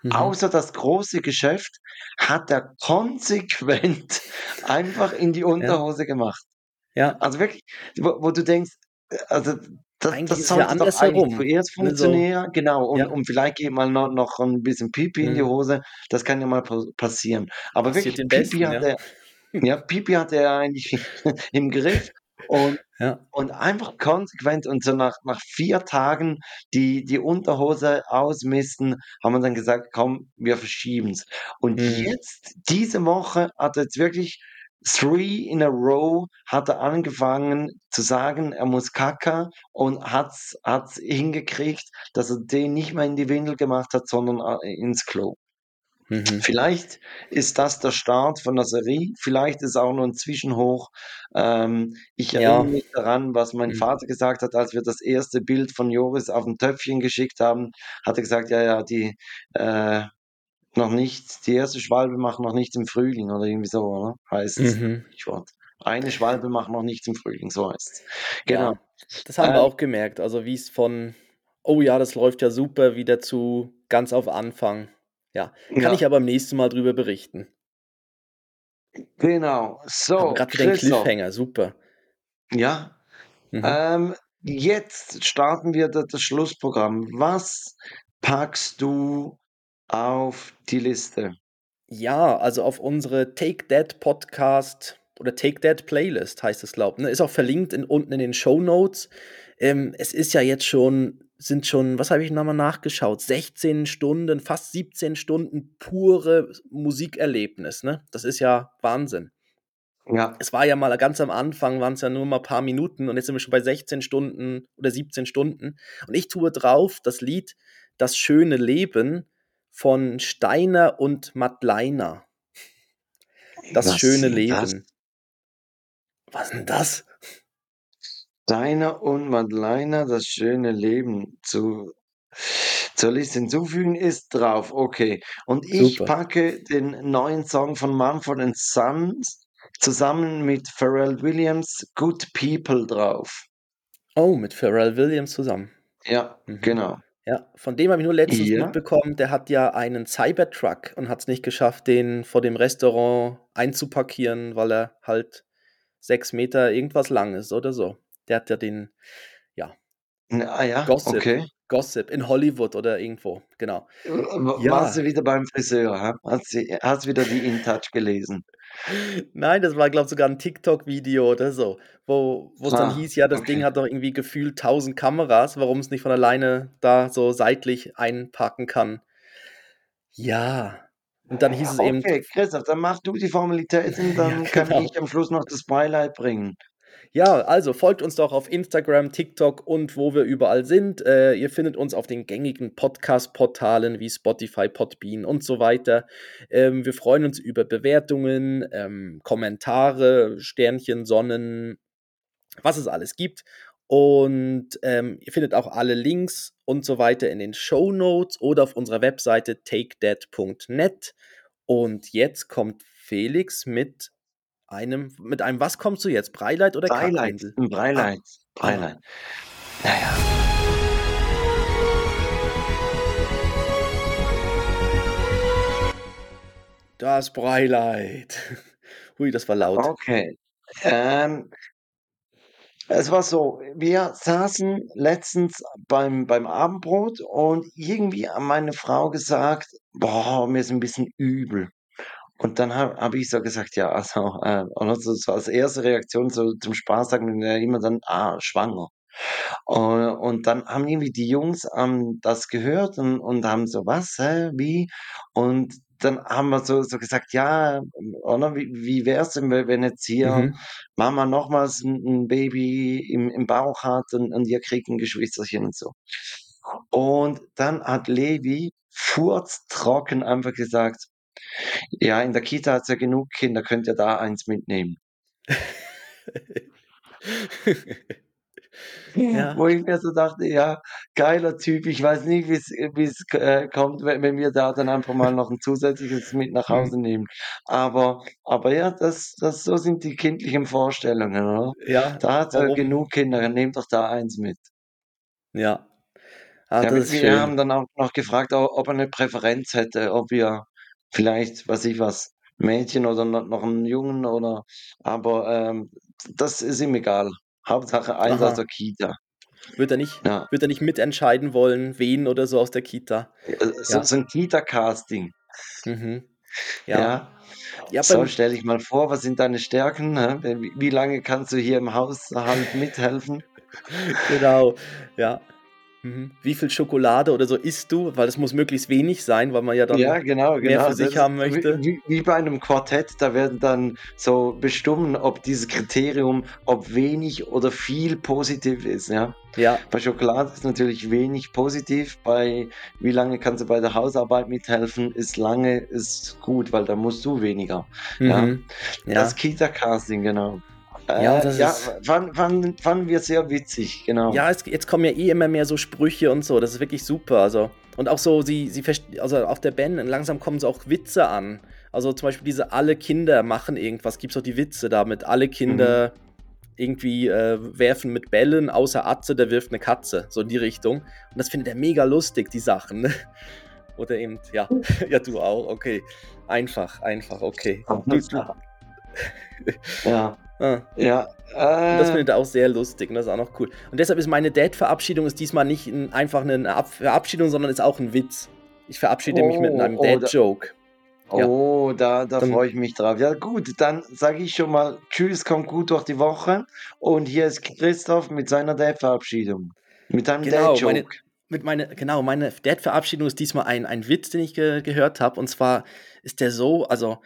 Mhm. Außer das große Geschäft hat er konsequent *laughs* einfach in die Ja. Unterhose gemacht. Ja. Also, wirklich, wo wo du denkst, äh, also, das Eigentlich das ist es ja sollte doch eigentlich zuerst ne, funktionieren, genau, und Ja. und vielleicht geht mal no noch 'n bisschen Pipi in die Mhm. Hose. Das kann ja mal pa passieren. Aber Passiert wirklich, Pipi Besten, hat ja. er ja, Pipi hatte er eigentlich *laughs* im Griff und Ja. und einfach konsequent und so nach nach 4 Tagen die die Unterhose ausmisten, haben wir dann gesagt: „Komm, wir verschieben's.“ Und Mhm. jetzt, diese Woche hat er jetzt wirklich 3 in a row hat er angefangen zu sagen, er muss Kaka und hat's hat's hingekriegt, dass er den nicht mehr in die Windel gemacht hat, sondern, äh, ins Klo. Mhm. Vielleicht ist das der Start von der Serie, vielleicht ist auch nur 'n Zwischenhoch. Ähm, ich erinnere Ja. mich daran, was mein Mhm. Vater gesagt hat, als wir das erste Bild von Joris auf'm Töpfchen geschickt haben, hat er gesagt: „Ja, ja, die, äh noch nicht die erste Schwalbe macht noch nichts im Frühling“, oder irgendwie so, oder? Heißt's, Mhm. Sprichwort. „Eine Schwalbe macht noch nichts im Frühling“, so heißt's. Genau. Ja, das haben wir Ähm auch gemerkt. Also, wie's von: „Oh ja, das läuft ja super“, wieder zu ganz auf Anfang. Ja, kann ich Ja. ja beim nächsten Mal drüber berichten. Genau. So, grad wieder 'n Christoph. Cliffhanger, super. Ja, Mhm. ähm, jetzt starten wir da das Schlussprogramm. Was packst du auf die Liste? Ja, also, auf unsere „Take That“ Podcast oder „Take That“ Playlist heißt es, glaube ne? Ist auch verlinkt in unten in den Shownotes. Ähm, es ist ja jetzt schon sind schon was habe ich noch mal nachgeschaut? 16 Stunden, fast 17 Stunden pure Musikerlebnis, ne? Das ist ja Wahnsinn. Ja. Es war ja mal ganz am Anfang waren's ja nur mal paar Minuten und jetzt sind wir schon bei 16 Stunden oder 17 Stunden. Und ich tue drauf das Lied „Das schöne Leben“ von Steiner und Madleiner. „Das Was schöne sind das? Leben“. Was 'n das? Steiner und Madleiner, „Das schöne Leben“ zu zur Liste hinzufügen ist drauf, okay. Und ich Super. packe den neuen Song von Mumford & Sons zusammen mit Pharrell Williams, „Good People“ drauf. Oh, mit Pharrell Williams zusammen. Ja, Mhm. genau. Ja, von dem habe ich nur letztens Ja. mitbekommen, der hat ja einen Cybertruck und hat's nicht geschafft, den vor dem Restaurant einzuparkieren, weil er halt 6 Meter irgendwas lang ist oder so. Der hat ja den ja. Ah ja, Gossip okay. Gossip in Hollywood oder irgendwo, genau. Äh, wa warst du Ja. wieder beim Friseur, ha? Hast sie hast wieder die InTouch gelesen? Nein, das war, glaube sogar 'n TikTok-Video oder so, wo dann Ah, hieß, ja, das Ding okay. hat doch irgendwie gefühlt 1.000 Kameras, warum's nicht von alleine da so seitlich einparken kann. Ja, und dann hieß es eben Okay, Christoph, dann mach du die Formalitäten, *laughs* Ja, dann kann genau. ich am Schluss noch das Beileid bringen. Ja, also, folgt uns doch auf Instagram, TikTok und wo wir überall sind. Äh, ihr findet uns auf den gängigen Podcast-Portalen wie Spotify, Podbean und so weiter. Ähm, wir freuen uns über Bewertungen, ähm, Kommentare, Sternchen, Sonnen, was es alles gibt. Und, ähm, ihr findet auch alle Links und so weiter in den Shownotes oder auf unserer Webseite takethat.net. Und jetzt kommt Felix mit einem mit einem was kommst du jetzt? Breileid oder Kackwindel? 'n Ah, Breileid, ah. Beileid. Ja, ja. Das Breileid. *laughs* Hui, das war laut. Okay. Ähm es war so, wir saßen letztens beim beim Abendbrot und irgendwie hat meine Frau gesagt: „Boah, mir ist 'n bisschen übel.“ Und dann habe hab ich so gesagt, ja, also, äh, und so, so als erste Reaktion so zum Spaß sagen wir immer dann, ah, schwanger. Und, und dann haben irgendwie die Jungs ähm, das gehört und, und haben so, was, hä, wie? Und dann haben wir so, so gesagt, ja, oder wie, wie wäre es denn, wenn jetzt hier mhm. Mama nochmals ein, ein Baby im, im Bauch hat und, und ihr kriegt ein Geschwisterchen und so. Und dann hat Levi furztrocken einfach gesagt, ja, in der Kita hat es ja genug Kinder, könnt ihr da eins mitnehmen. Ja. Wo ich mir so dachte, ja, geiler Typ, ich weiß nicht, wie es äh, kommt, wenn, wenn wir da dann einfach mal noch ein zusätzliches mit nach mhm. Hause nehmen. Aber, aber ja, das, das, so sind die kindlichen Vorstellungen, oder? Ja. Da hat er genug Kinder, nehmt doch da eins mit. Ja. Ah, ja wir schön. haben dann auch noch gefragt, ob er eine Präferenz hätte, ob wir vielleicht, was ich was, Mädchen oder noch einen Jungen oder, aber ähm, das ist ihm egal. Hauptsache eins aus der Kita. Wird er nicht, ja. wird er nicht mitentscheiden wollen, wen oder so aus der Kita? So, ja. so ein Kita-Casting. Mhm. Ja. ja. ja so, stell dich mal vor, was sind deine Stärken? Wie, wie lange kannst du hier im Haushalt mithelfen? *laughs* genau, ja. Mhm. Wie viel Schokolade oder so isst du? Weil es muss möglichst wenig sein, weil man ja dann ja, genau, mehr genau. für sich das haben möchte. Wie, wie, bei einem Quartett, da werden dann so bestimmen, ob dieses Kriterium, ob wenig oder viel positiv ist. Ja. Ja. Bei Schokolade ist natürlich wenig positiv. Bei wie lange kannst du bei der Hausarbeit mithelfen, ist lange ist gut, weil da musst du weniger. Mhm. Ja. Das Kita-Casting, genau. Ja, äh, das ja, ist, fanden, fanden, fanden wir sehr witzig, genau. Ja, es, jetzt kommen ja eh immer mehr so Sprüche und so, das ist wirklich super. Also, und auch so, sie, sie also auf der Band, langsam kommen so auch Witze an. Also zum Beispiel diese alle Kinder machen irgendwas, gibt es auch die Witze damit, alle Kinder mhm. irgendwie äh, werfen mit Bällen, außer Atze, der wirft eine Katze, so in die Richtung. Und das findet er mega lustig, die Sachen. Ne? *laughs* Oder eben, ja, *laughs* ja, du auch, okay. Einfach, einfach, okay. Du, du, ja. Ah. Ja. Äh, das findet er auch sehr lustig und das ist auch noch cool. Und deshalb ist meine Dad-Verabschiedung diesmal nicht ein, einfach eine Verabschiedung, sondern ist auch ein Witz. Ich verabschiede oh, mich mit einem oh, Dad-Joke. Ja. Oh, da, da freue ich mich drauf. Ja, gut, dann sage ich schon mal Tschüss, kommt gut durch die Woche. Und hier ist Christoph mit seiner Dad-Verabschiedung. Mit einem genau, Dad-Joke. Meine, mit meine, genau, meine Dad-Verabschiedung ist diesmal ein, ein Witz, den ich ge gehört habe. Und zwar ist der so, also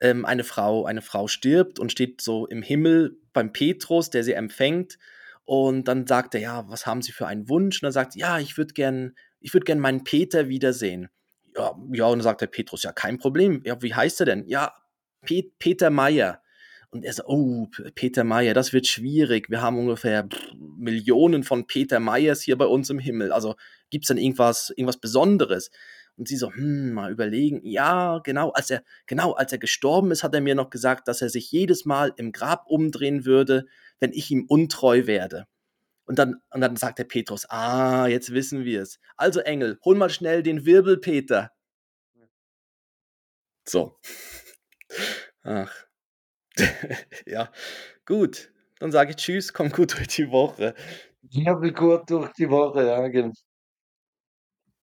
ähm, eine Frau, eine Frau stirbt und steht so im Himmel beim Petrus, der sie empfängt. Und dann sagt er, ja, was haben Sie für einen Wunsch? Und dann sagt ja, ich würde gern, ich würde gern meinen Peter wiedersehen. Ja, ja, und dann sagt der Petrus, ja, kein Problem. Ja, wie heißt er denn? Ja, Pet Peter Meyer. Und er sagt, oh, Peter Meyer, das wird schwierig. Wir haben ungefähr Millionen von Peter Meyers hier bei uns im Himmel. Also gibt es dann irgendwas, irgendwas Besonderes? Und sie so, hm, mal überlegen. Ja, genau, als er, genau, als er gestorben ist, hat er mir noch gesagt, dass er sich jedes Mal im Grab umdrehen würde, wenn ich ihm untreu werde. Und dann, und dann sagt der Petrus, ah, jetzt wissen wir es. Also Engel, hol mal schnell den Wirbel, Peter. So. *laughs* Ach. *laughs* ja, gut. Dann sage ich Tschüss, komm gut durch die Woche. Wie gut durch die Woche, ja, genau.